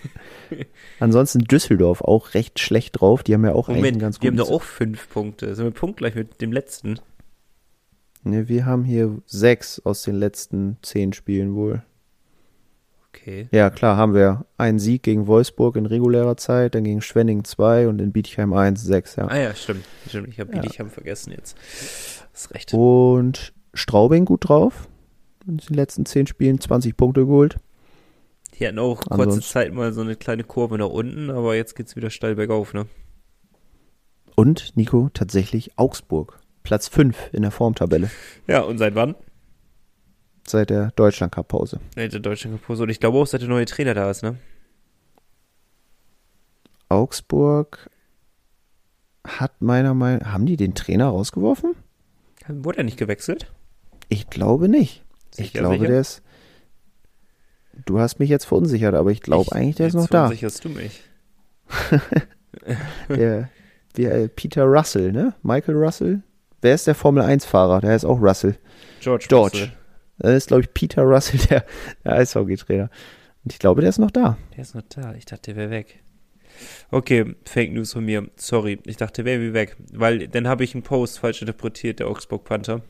Ansonsten Düsseldorf auch recht schlecht drauf. Die haben ja auch eigentlich einen Moment, ganz wir haben guten doch auch fünf Punkte. Sind wir punktgleich mit dem letzten? Ne, wir haben hier sechs aus den letzten zehn Spielen wohl. Okay. Ja, klar, haben wir einen Sieg gegen Wolfsburg in regulärer Zeit, dann gegen Schwenning 2 und in Bietigheim 1, 6, ja. Ah ja, stimmt. Stimmt, ich habe Ja. Bietigheim vergessen jetzt. Hast recht. Und Straubing gut drauf. In den letzten zehn Spielen 20 Punkte geholt. Die hatten auch kurze Ansonsten- Zeit mal so eine kleine Kurve nach unten, aber jetzt geht's wieder steil bergauf, ne? Und, Nico, tatsächlich Augsburg. Platz 5 in der Formtabelle Ja, und seit wann? seit der Deutschland-Cup-Pause. Nee, der Deutschland Cup Und ich glaube auch, seit der neue Trainer da ist, ne? Augsburg hat meiner Meinung haben die den Trainer rausgeworfen? Wurde er nicht gewechselt? Ich glaube nicht. Ich Sicher, glaube, sicher? der ist. Du hast mich jetzt verunsichert, aber ich glaube Ich- eigentlich, der ist noch da. verunsicherst du mich. der, der Peter Russell, ne? Michael Russell? Wer ist der Formel-1-Fahrer? Der heißt auch Russell. George. George. Russell. Das ist, glaube ich, Peter Russell, der, der Eishockey-Trainer. Und ich glaube, der ist noch da. Der ist noch da. Ich dachte, der wäre weg. Okay, Fake News von mir. Sorry, ich dachte, der wäre weg. Weil dann habe ich einen Post falsch interpretiert, der Augsburg Panther,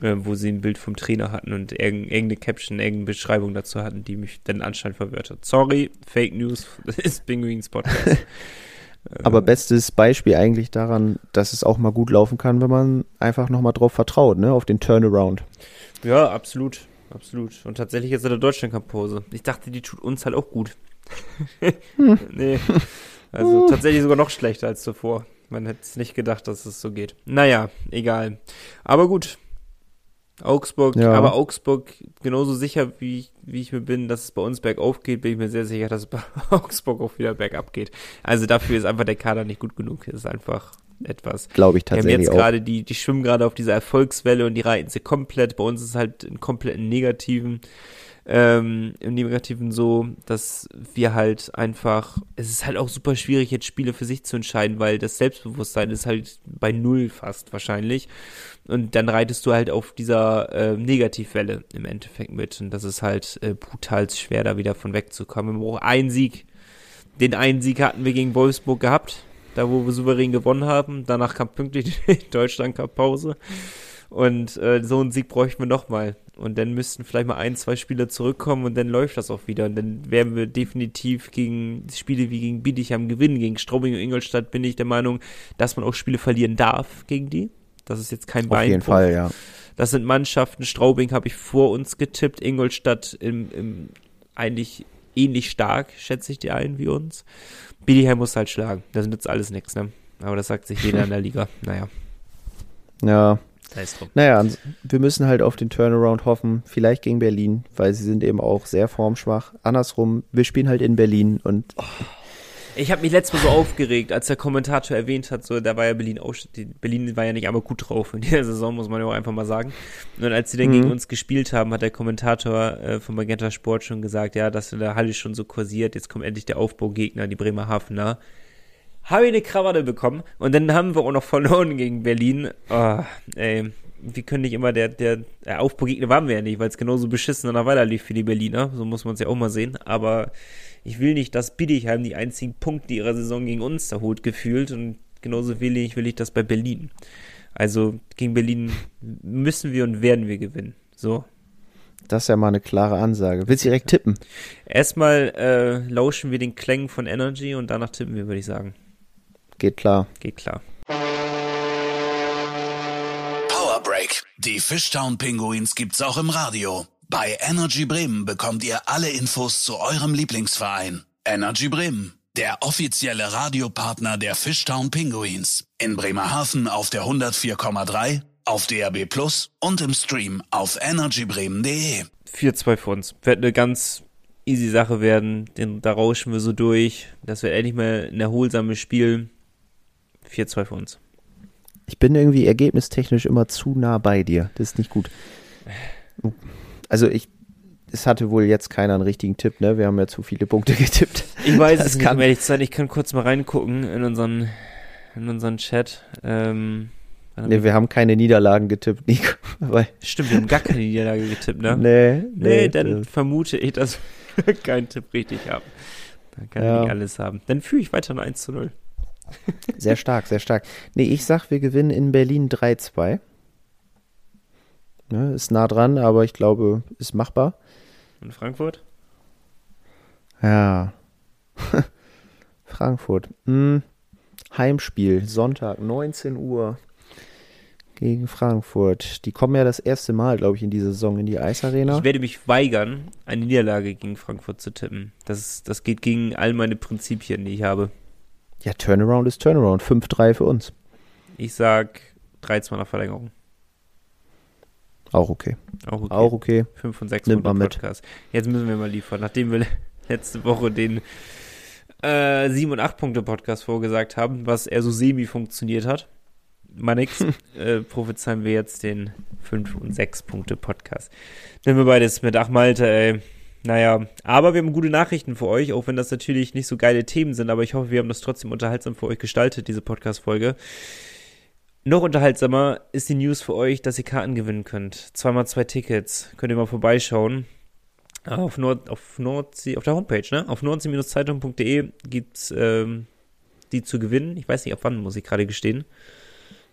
äh, wo sie ein Bild vom Trainer hatten und irgend, irgendeine Caption, irgendeine Beschreibung dazu hatten, die mich dann anscheinend verwirrt hat. Sorry, Fake News, ist Pinguins Podcast. Aber bestes Beispiel eigentlich daran, dass es auch mal gut laufen kann, wenn man einfach nochmal drauf vertraut, ne? Auf den Turnaround. Ja, absolut. Absolut. Und tatsächlich ist er der Deutschland-Cup-Pause. Ich dachte, die tut uns halt auch gut. nee. Also tatsächlich sogar noch schlechter als zuvor. Man hätte es nicht gedacht, dass es so geht. Naja, egal. Aber gut. Augsburg, Ja. aber Augsburg, genauso sicher wie ich, wie ich mir bin, dass es bei uns bergauf geht, bin ich mir sehr sicher, dass es bei Augsburg auch wieder bergab geht. Also dafür ist einfach der Kader nicht gut genug. Es ist einfach etwas. Glaube ich Die haben tatsächlich jetzt gerade, die, die schwimmen gerade auf dieser Erfolgswelle und die reiten sie komplett. Bei uns ist es halt einen kompletten negativen, ähm, im Negativen so, dass wir halt einfach, es ist halt auch super schwierig, jetzt Spiele für sich zu entscheiden, weil das Selbstbewusstsein ist halt bei null fast wahrscheinlich. Und dann reitest du halt auf dieser äh, Negativwelle im Endeffekt mit. Und das ist halt äh, brutal schwer, da wieder von wegzukommen. Wir brauchen einen Sieg. Den einen Sieg hatten wir gegen Wolfsburg gehabt, da wo wir souverän gewonnen haben. Danach kam pünktlich die Deutschland Cup Pause. Und äh, so einen Sieg bräuchten wir nochmal. Und dann müssten vielleicht mal ein, zwei Spieler zurückkommen und dann läuft das auch wieder. Und dann werden wir definitiv gegen Spiele wie gegen Bietigheim gewinnen. Gegen Straubing und Ingolstadt bin ich der Meinung, dass man auch Spiele verlieren darf gegen die. Das ist jetzt kein Auf jeden. Fall, ja. Das sind Mannschaften. Straubing habe ich vor uns getippt. Ingolstadt im, im eigentlich ähnlich stark, schätze ich die ein, wie uns. Bietigheim muss halt schlagen. Das nützt alles nichts, ne? Aber das sagt sich jeder in der Liga. Naja, Ja, es drum. naja, wir müssen halt auf den Turnaround hoffen. Vielleicht gegen Berlin, weil sie sind eben auch sehr formschwach. Andersrum, wir spielen halt in Berlin und Ich habe mich letztes Mal so aufgeregt, als der Kommentator erwähnt hat, so, da war ja Berlin auch, Berlin war ja nicht einmal gut drauf in dieser Saison, muss man ja auch einfach mal sagen. Und als sie dann Mhm. gegen uns gespielt haben, hat der Kommentator äh, von Magenta Sport schon gesagt, ja, dass in der Halle schon so kursiert, jetzt kommt endlich der Aufbaugegner, die Bremerhavener. Habe ich eine Krawatte bekommen und dann haben wir auch noch verloren gegen Berlin. Oh, ey, wir können nicht immer der, der, der Aufbaugegner waren wir ja nicht, weil es genauso beschissen danach weiterlief für die Berliner. So muss man es ja auch mal sehen. Aber ich will nicht, dass Bietigheim die einzigen Punkte ihrer Saison gegen uns da holt, gefühlt. Und genauso wenig will ich das bei Berlin. Also gegen Berlin müssen wir und werden wir gewinnen. So. das ist ja mal eine klare Ansage. Willst du direkt tippen? Erstmal äh, lauschen wir den Klängen von Energy und danach tippen wir, würde ich sagen. Geht klar. Geht klar. Power Break. Die Fishtown Pinguins gibt's auch im Radio. Bei Energy Bremen bekommt ihr alle Infos zu eurem Lieblingsverein. Energy Bremen, der offizielle Radiopartner der Fishtown Pinguins. In Bremerhaven auf der 104,3, auf DAB Plus und im Stream auf energybremen.de. 4-2 für uns. Wird eine ganz easy Sache werden. Den, da rauschen wir so durch. Das wird endlich mal ein erholsames Spiel. 4-2 für uns. Ich bin irgendwie ergebnistechnisch immer zu nah bei dir. Das ist nicht gut. Also ich, es hatte wohl jetzt keiner einen richtigen Tipp, ne? Wir haben ja zu viele Punkte getippt. Ich weiß Das es nicht, kann- um ehrlich zu sein. Ich kann kurz mal reingucken in unseren, in unseren Chat. Ähm, Ne, wir haben keine Niederlagen getippt, Nico. Stimmt, wir haben gar keine Niederlage getippt, ne? nee, Nee, dann äh, vermute ich, dass wir keinen Tipp richtig haben. Dann kann Ja. ich nicht alles haben. Dann führe ich weiter noch 1 zu 0. Sehr stark, sehr stark. Nee, ich sag, wir gewinnen in Berlin 3-2. Ne, ist nah dran, aber ich glaube, ist machbar. Und Frankfurt? Ja. Frankfurt. Hm. Heimspiel, Sonntag, 19 Uhr gegen Frankfurt. Die kommen ja das erste Mal, glaube ich, in die Saison in die Eisarena. Ich werde mich weigern, eine Niederlage gegen Frankfurt zu tippen. Das, das geht gegen all meine Prinzipien, die ich habe. Ja, Turnaround ist Turnaround. 5-3 für uns. Ich sag 3-2 nach Verlängerung. Auch okay. Auch okay. Auch okay. 5 von 6 Nimmt man mit. Podcast. Jetzt müssen wir mal liefern. Nachdem wir letzte Woche den äh, 7 und 8 Punkte Podcast vorgesagt haben, was eher so semi funktioniert hat. Mal nix, äh, prophezeien wir jetzt den 5 und 6 Punkte Podcast. Nehmen wir beides mit. Ach Malte, ey. Naja, aber wir haben gute Nachrichten für euch, auch wenn das natürlich nicht so geile Themen sind, aber ich hoffe, wir haben das trotzdem unterhaltsam für euch gestaltet, diese Podcast-Folge. Noch unterhaltsamer ist die News für euch, dass ihr Karten gewinnen könnt. Zweimal zwei Tickets. Könnt ihr mal vorbeischauen. Auf, Nord, auf Nordsee, auf der Homepage, ne? Auf nordsee-zeitung.de gibt's ähm, die zu gewinnen. Ich weiß nicht, auf wann, muss ich gerade gestehen.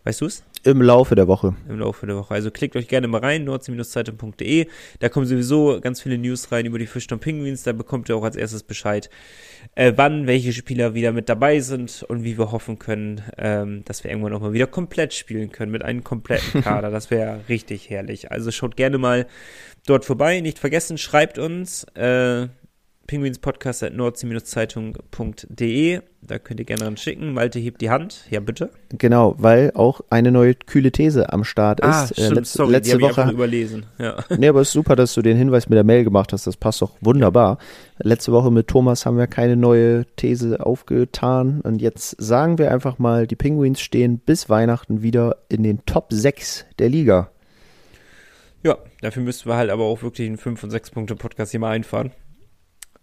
Weißt du es? Im Laufe der Woche. Im Laufe der Woche. Also klickt euch gerne mal rein, nordsee-zeitung.de. Da kommen sowieso ganz viele News rein über die Fischton Penguins. Da bekommt ihr auch als erstes Bescheid, äh, wann welche Spieler wieder mit dabei sind und wie wir hoffen können, ähm, dass wir irgendwann auch mal wieder komplett spielen können mit einem kompletten Kader. das wäre richtig herrlich. Also schaut gerne mal dort vorbei. Nicht vergessen, schreibt uns. Äh, Pinguinspodcast at nordsee-zeitung.de. Da könnt ihr gerne ran schicken. Malte hebt die Hand. Ja, bitte. Genau, weil auch eine neue kühle These am Start ist. Ah, stimmt, äh, letz, sorry, letzte die ich Woche. einfach überlesen. Ja. Nee, aber es ist super, dass du den Hinweis mit der Mail gemacht hast. Das passt doch wunderbar. Letzte Woche mit Thomas haben wir keine neue These aufgetan. Und jetzt sagen wir einfach mal, die Penguins stehen bis Weihnachten wieder in den Top 6 der Liga. ja, dafür müssten wir halt aber auch wirklich einen 5- und 6-Punkte-Podcast hier mal einfahren.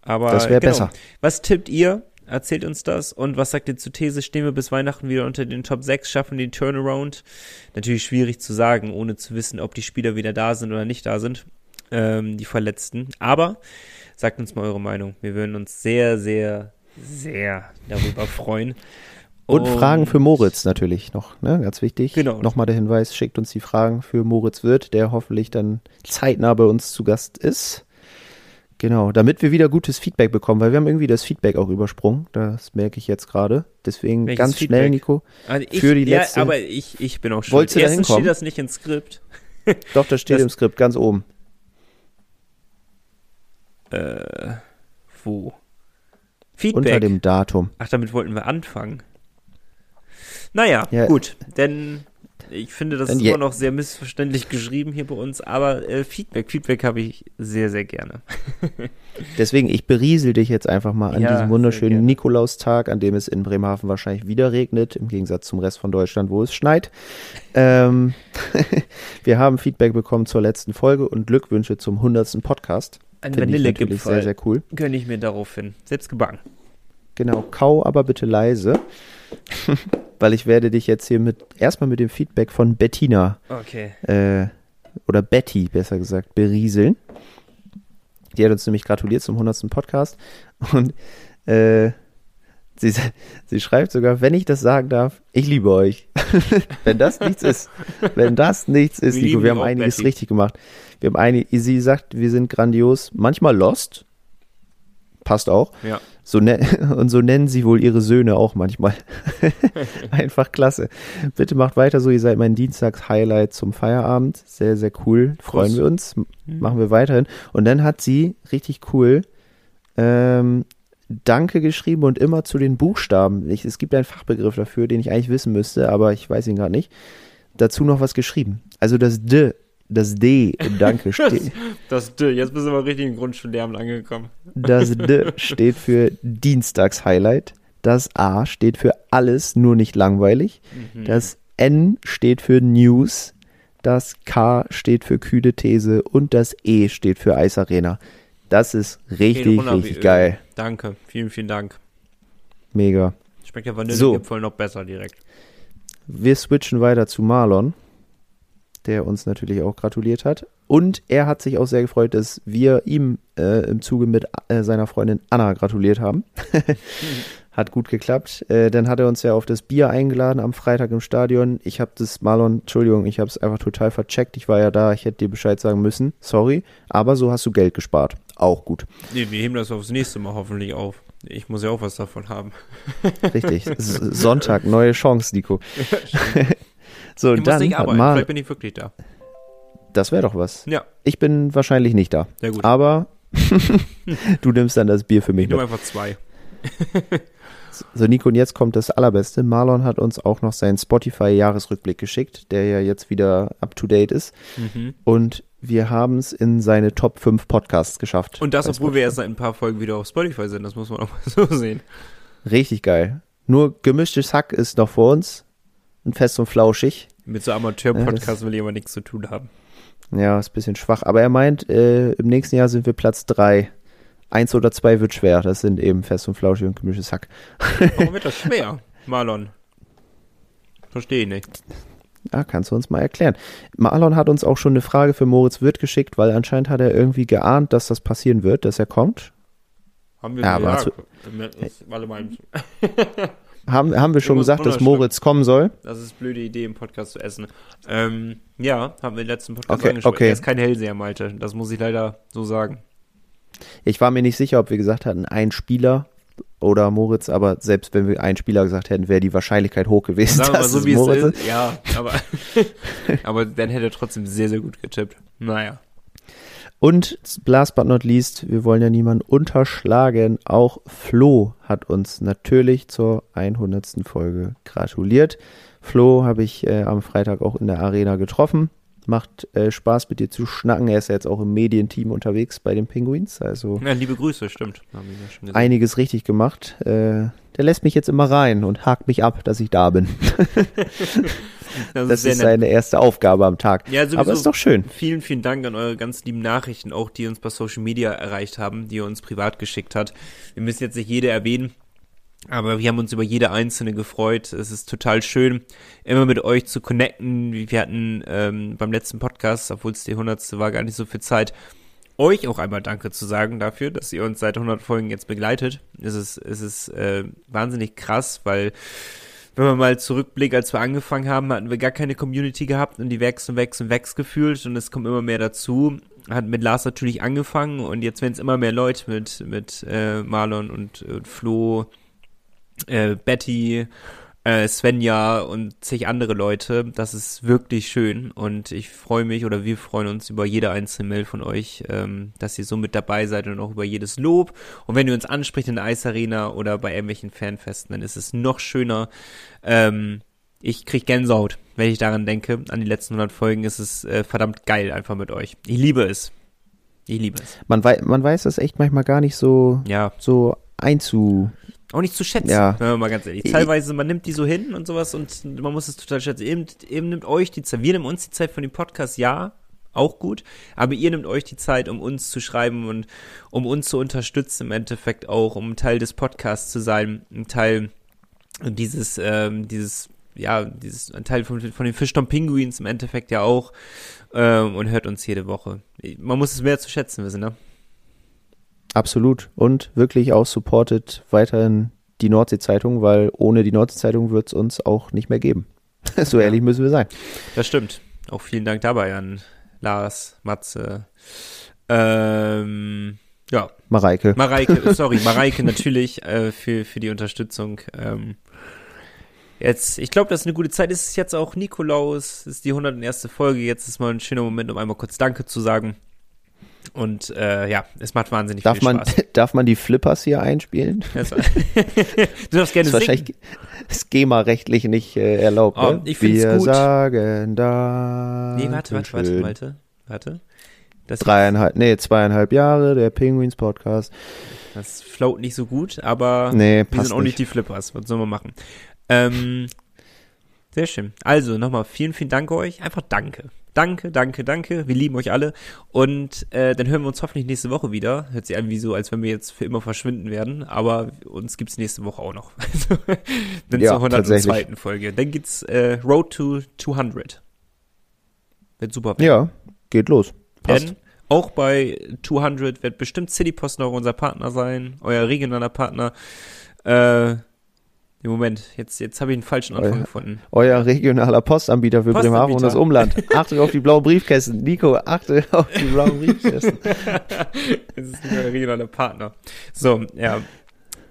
Aber Das wäre genau. besser. Was tippt ihr? Erzählt uns das. Und was sagt ihr zur These? Stehen wir bis Weihnachten wieder unter den Top 6, schaffen den Turnaround? Natürlich schwierig zu sagen, ohne zu wissen, ob die Spieler wieder da sind oder nicht da sind. Ähm, die Verletzten. Aber sagt uns mal eure Meinung. Wir würden uns sehr, sehr, sehr darüber freuen. Und, Fragen für Moritz natürlich noch, ne? Ganz wichtig. Genau. Nochmal der Hinweis, schickt uns die Fragen für Moritz Wirth, der hoffentlich dann zeitnah bei uns zu Gast ist. Genau, damit wir wieder gutes Feedback bekommen, weil wir haben irgendwie das Feedback auch übersprungen. Das merke ich jetzt gerade. Deswegen Welches ganz schnell, Feedback? Nico. Also ich, für die ja, letzte- aber ich, ich bin auch schuld. Wolltest du da Erstens hinkommen? steht das nicht ins Skript. Doch, das steht Das- im Skript ganz oben. Äh, wo? Feedback. Unter dem Datum. Ach, damit wollten wir anfangen. Naja, Ja. gut. Denn ich finde, das ist immer noch sehr missverständlich geschrieben hier bei uns. Aber äh, Feedback, Feedback habe ich sehr, sehr gerne. Deswegen, ich beriesel dich jetzt einfach mal an Ja, diesem wunderschönen. Nikolaustag, an dem es in Bremerhaven wahrscheinlich wieder regnet, im Gegensatz zum Rest von Deutschland, wo es schneit. Ähm, wir haben Feedback bekommen zur letzten Folge und Glückwünsche zum 100. Podcast. Ein ich Vanillegipfel. sehr, sehr cool. Gönne ich mir daraufhin. Selbst gebacken. Genau, kau aber bitte leise, weil ich werde dich jetzt hier mit erstmal mit dem Feedback von Bettina Okay. äh, oder Betty, besser gesagt, berieseln. Die hat uns nämlich gratuliert zum 100. Podcast und äh, sie, sie schreibt sogar, wenn ich das sagen darf, ich liebe euch. wenn das nichts ist, wenn das nichts ist, Wir Nico, wir haben einiges Betty. richtig gemacht. Wir haben einig, sie sagt, wir sind grandios, manchmal lost, passt auch. Ja. So ne und so nennen sie wohl ihre Söhne auch manchmal. Einfach klasse. Bitte macht weiter so, ihr seid mein Dienstags-Highlight zum Feierabend. Sehr, sehr cool. Freuen Kuss. wir uns. M- Machen wir weiterhin. Und dann hat sie richtig cool ähm, Danke geschrieben und immer zu den Buchstaben. Ich, es gibt einen Fachbegriff dafür, den ich eigentlich wissen müsste, aber ich weiß ihn gerade nicht. Dazu noch was geschrieben. Also das D, das D im Danke steht. Das D. Jetzt bist du aber richtig im Grundschullärm angekommen. Das D steht für Dienstags-Highlight. Das A steht für alles, nur nicht langweilig. Mhm. Das N steht für News. Das K steht für kühle These. Und das E steht für Eisarena. Das ist richtig, wie richtig geil. Danke. Vielen, vielen Dank. Mega. Schmeckt der Vanillegipfel noch besser direkt. Wir switchen weiter zu Marlon, der uns natürlich auch gratuliert hat. Und er hat sich auch sehr gefreut, dass wir ihm äh, im Zuge mit äh, seiner Freundin Anna gratuliert haben. hat gut geklappt. Äh, dann hat er uns ja auf das Bier eingeladen am Freitag im Stadion. Ich habe das, Marlon, Entschuldigung, ich habe es einfach total vercheckt. Ich war ja da, ich hätte dir Bescheid sagen müssen. Sorry, aber so hast du Geld gespart. Auch gut. Nee, wir heben das aufs nächste Mal hoffentlich auf. Ich muss ja auch was davon haben. Richtig. Sonntag, neue Chance, Nico. so, Ich muss dann nicht hat arbeiten. Mar Vielleicht bin ich wirklich da. das wäre doch was. Ja, Ich bin wahrscheinlich nicht da. sehr gut. Aber du nimmst dann das Bier für mich ich nehme einfach zwei. So, Nico, und jetzt kommt das Allerbeste. Marlon hat uns auch noch seinen Spotify-Jahresrückblick geschickt, der ja jetzt wieder up-to-date ist. Mhm. Und wir haben es in seine Top 5 Podcasts geschafft. Und das, obwohl wir erst seit ein paar Folgen wieder auf Spotify sind. Das muss man auch mal so sehen. Richtig geil. Nur gemischtes Hack ist noch vor uns. Und fest und flauschig. Mit so Ja, Amateur-Podcasts will ich aber nichts zu tun haben. Ja, ist ein bisschen schwach. Aber er meint, äh, im nächsten Jahr sind wir Platz 3 eins oder zwei wird schwer. Das sind eben fest und flauschig und gemischtes Hack. Warum wird das schwer, Marlon? Verstehe ich nicht. Ja, kannst du uns mal erklären. Marlon hat uns auch schon eine Frage für Moritz Wirth geschickt, weil anscheinend hat er irgendwie geahnt, dass das passieren wird, dass er kommt. Haben wir Ja, aber gesagt. Warte mal. Haben, haben wir schon gesagt, dass. Moritz kommen soll? Das ist blöde Idee, im Podcast zu essen. Ähm, ja, haben wir im letzten Podcast Okay, angesprochen. okay. Er ist kein Hellseher, Malte. Das muss ich leider so sagen. Ich war mir nicht sicher, ob wir gesagt hatten, ein Spieler oder Moritz, aber selbst wenn wir einen Spieler gesagt hätten, wäre die Wahrscheinlichkeit hoch gewesen, Sagen wir mal so, es wie es Moritz ist. Ja, aber, aber dann hätte er trotzdem sehr, sehr gut getippt. Naja. Und last but not least, wir wollen ja niemanden unterschlagen. Auch Flo hat uns natürlich zur 100. Folge gratuliert. Flo habe ich äh, am Freitag auch in der Arena getroffen. Macht äh, Spaß mit dir zu schnacken. Er ist ja jetzt auch im Medienteam unterwegs bei den Penguins. Also Ja, liebe Grüße, stimmt. Ja einiges richtig gemacht. Äh, der lässt mich jetzt immer rein und hakt mich ab, dass ich da bin. das, Das ist nett. seine erste Aufgabe am Tag. Ja. Aber ist doch schön. Vielen, vielen Dank an eure ganz lieben Nachrichten, auch die uns bei Social Media erreicht haben, die ihr uns privat geschickt hat. Wir müssen jetzt nicht jede erwähnen, aber wir haben uns über jede einzelne gefreut. Es ist total schön, immer mit euch zu connecten. Wir hatten ähm, beim letzten Podcast, obwohl es die 100. war, gar nicht so viel Zeit, euch auch einmal Danke zu sagen dafür, dass ihr uns seit 100 Folgen jetzt begleitet. Es ist, es ist äh, wahnsinnig krass, weil wenn man mal zurückblickt, als wir angefangen haben, hatten wir gar keine Community gehabt und die wächst und wächst und wächst gefühlt und es kommt immer mehr dazu. Hat mit Lars natürlich angefangen und jetzt werden es immer mehr Leute mit, mit äh, Marlon und, und Flo, äh, Betty, äh, Svenja und zig andere Leute. Das ist wirklich schön und ich freue mich oder wir freuen uns über jede einzelne Mail von euch, ähm, dass ihr so mit dabei seid und auch über jedes Lob. Und wenn ihr uns anspricht in der Eisarena oder bei irgendwelchen Fanfesten, dann ist es noch schöner. Ähm, ich krieg Gänsehaut, wenn ich daran denke. An die letzten 100 Folgen ist es äh, verdammt geil einfach mit euch. Ich liebe es. Ich liebe es. Man, wei man weiß das echt manchmal gar nicht so, Ja, so einzu. auch nicht zu schätzen, Ja. wir mal ganz ehrlich. Ich- Teilweise, man nimmt die so hin und sowas und man muss es total schätzen. Eben, eben nimmt euch die Zeit, wir nehmen uns die Zeit von dem Podcast, ja, auch gut, aber ihr nehmt euch die Zeit, um uns zu schreiben und um uns zu unterstützen im Endeffekt auch, um ein Teil des Podcasts zu sein, ein Teil dieses, ähm, dieses, ja, dieses, ein Teil von, von den Fischton Penguins im Endeffekt ja auch ähm, und hört uns jede Woche. Man muss es mehr zu schätzen wissen, ne? Absolut. Und wirklich auch supportet weiterhin die Nordsee-Zeitung, weil ohne die Nordsee-Zeitung wird es uns auch nicht mehr geben. so ehrlich müssen wir sein. Das stimmt. Auch vielen Dank dabei an Lars, Matze, ähm, ja, Mareike. Mareike, sorry, Mareike natürlich äh, für, für die Unterstützung. Ähm, jetzt, ich glaube, das ist eine gute Zeit. Es ist jetzt auch Nikolaus, es ist die 101. Folge. Jetzt ist mal ein schöner Moment, um einmal kurz Danke zu sagen. Und äh, ja, es macht wahnsinnig Darf viel man, Spaß. darf man die Flippers hier einspielen? Das- du darfst gerne ist singen. wahrscheinlich schema-rechtlich nicht äh, erlaubt. Oh, ne? ich find's Wir gut. sagen da. Nee, warte, warte, warte, warte, warte. Das, Dreieinhalb, nee, zweieinhalb Jahre, der Penguins Podcast. das float nicht so gut, aber Nee, Wir sind auch nicht nicht. die Flippers. Was sollen wir machen? Ähm, sehr schön. Also nochmal vielen, vielen Dank euch. Einfach danke. Danke, danke, danke. Wir lieben euch alle. Und äh, dann hören wir uns hoffentlich nächste Woche wieder. Hört sich an wie so, als wenn wir jetzt für immer verschwinden werden. Aber uns gibt's nächste Woche auch noch. Also, dann Ja, zur 102. tatsächlich. Folge. Dann geht's äh, Road to 200. Wird super. Ja, geht los. Passt. Denn auch bei 200 wird bestimmt City Post noch unser Partner sein, euer regionaler Partner. Äh, im Moment, jetzt, jetzt habe ich einen falschen Anfang Euer- gefunden. Euer regionaler Postanbieter für Postanbieter. Bremerhaven und das Umland. Achte auf die blauen Briefkästen. Nico, achte auf die blauen Briefkästen. Es ist euer regionaler Partner. So, ja.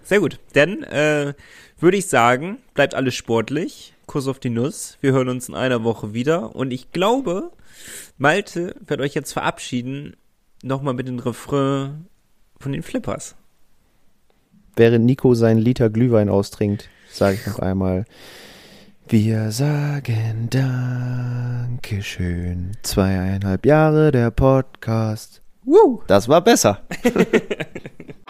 Sehr gut. Dann äh, würde ich sagen, bleibt alles sportlich. Kuss auf die Nuss. Wir hören uns in einer Woche wieder. Und ich glaube, Malte wird euch jetzt verabschieden, nochmal mit dem Refrain von den Flippers. Während Nico seinen Liter Glühwein austrinkt, sage ich noch einmal. Wir sagen Dankeschön. Zweieinhalb Jahre der Podcast. Woo! Das war besser.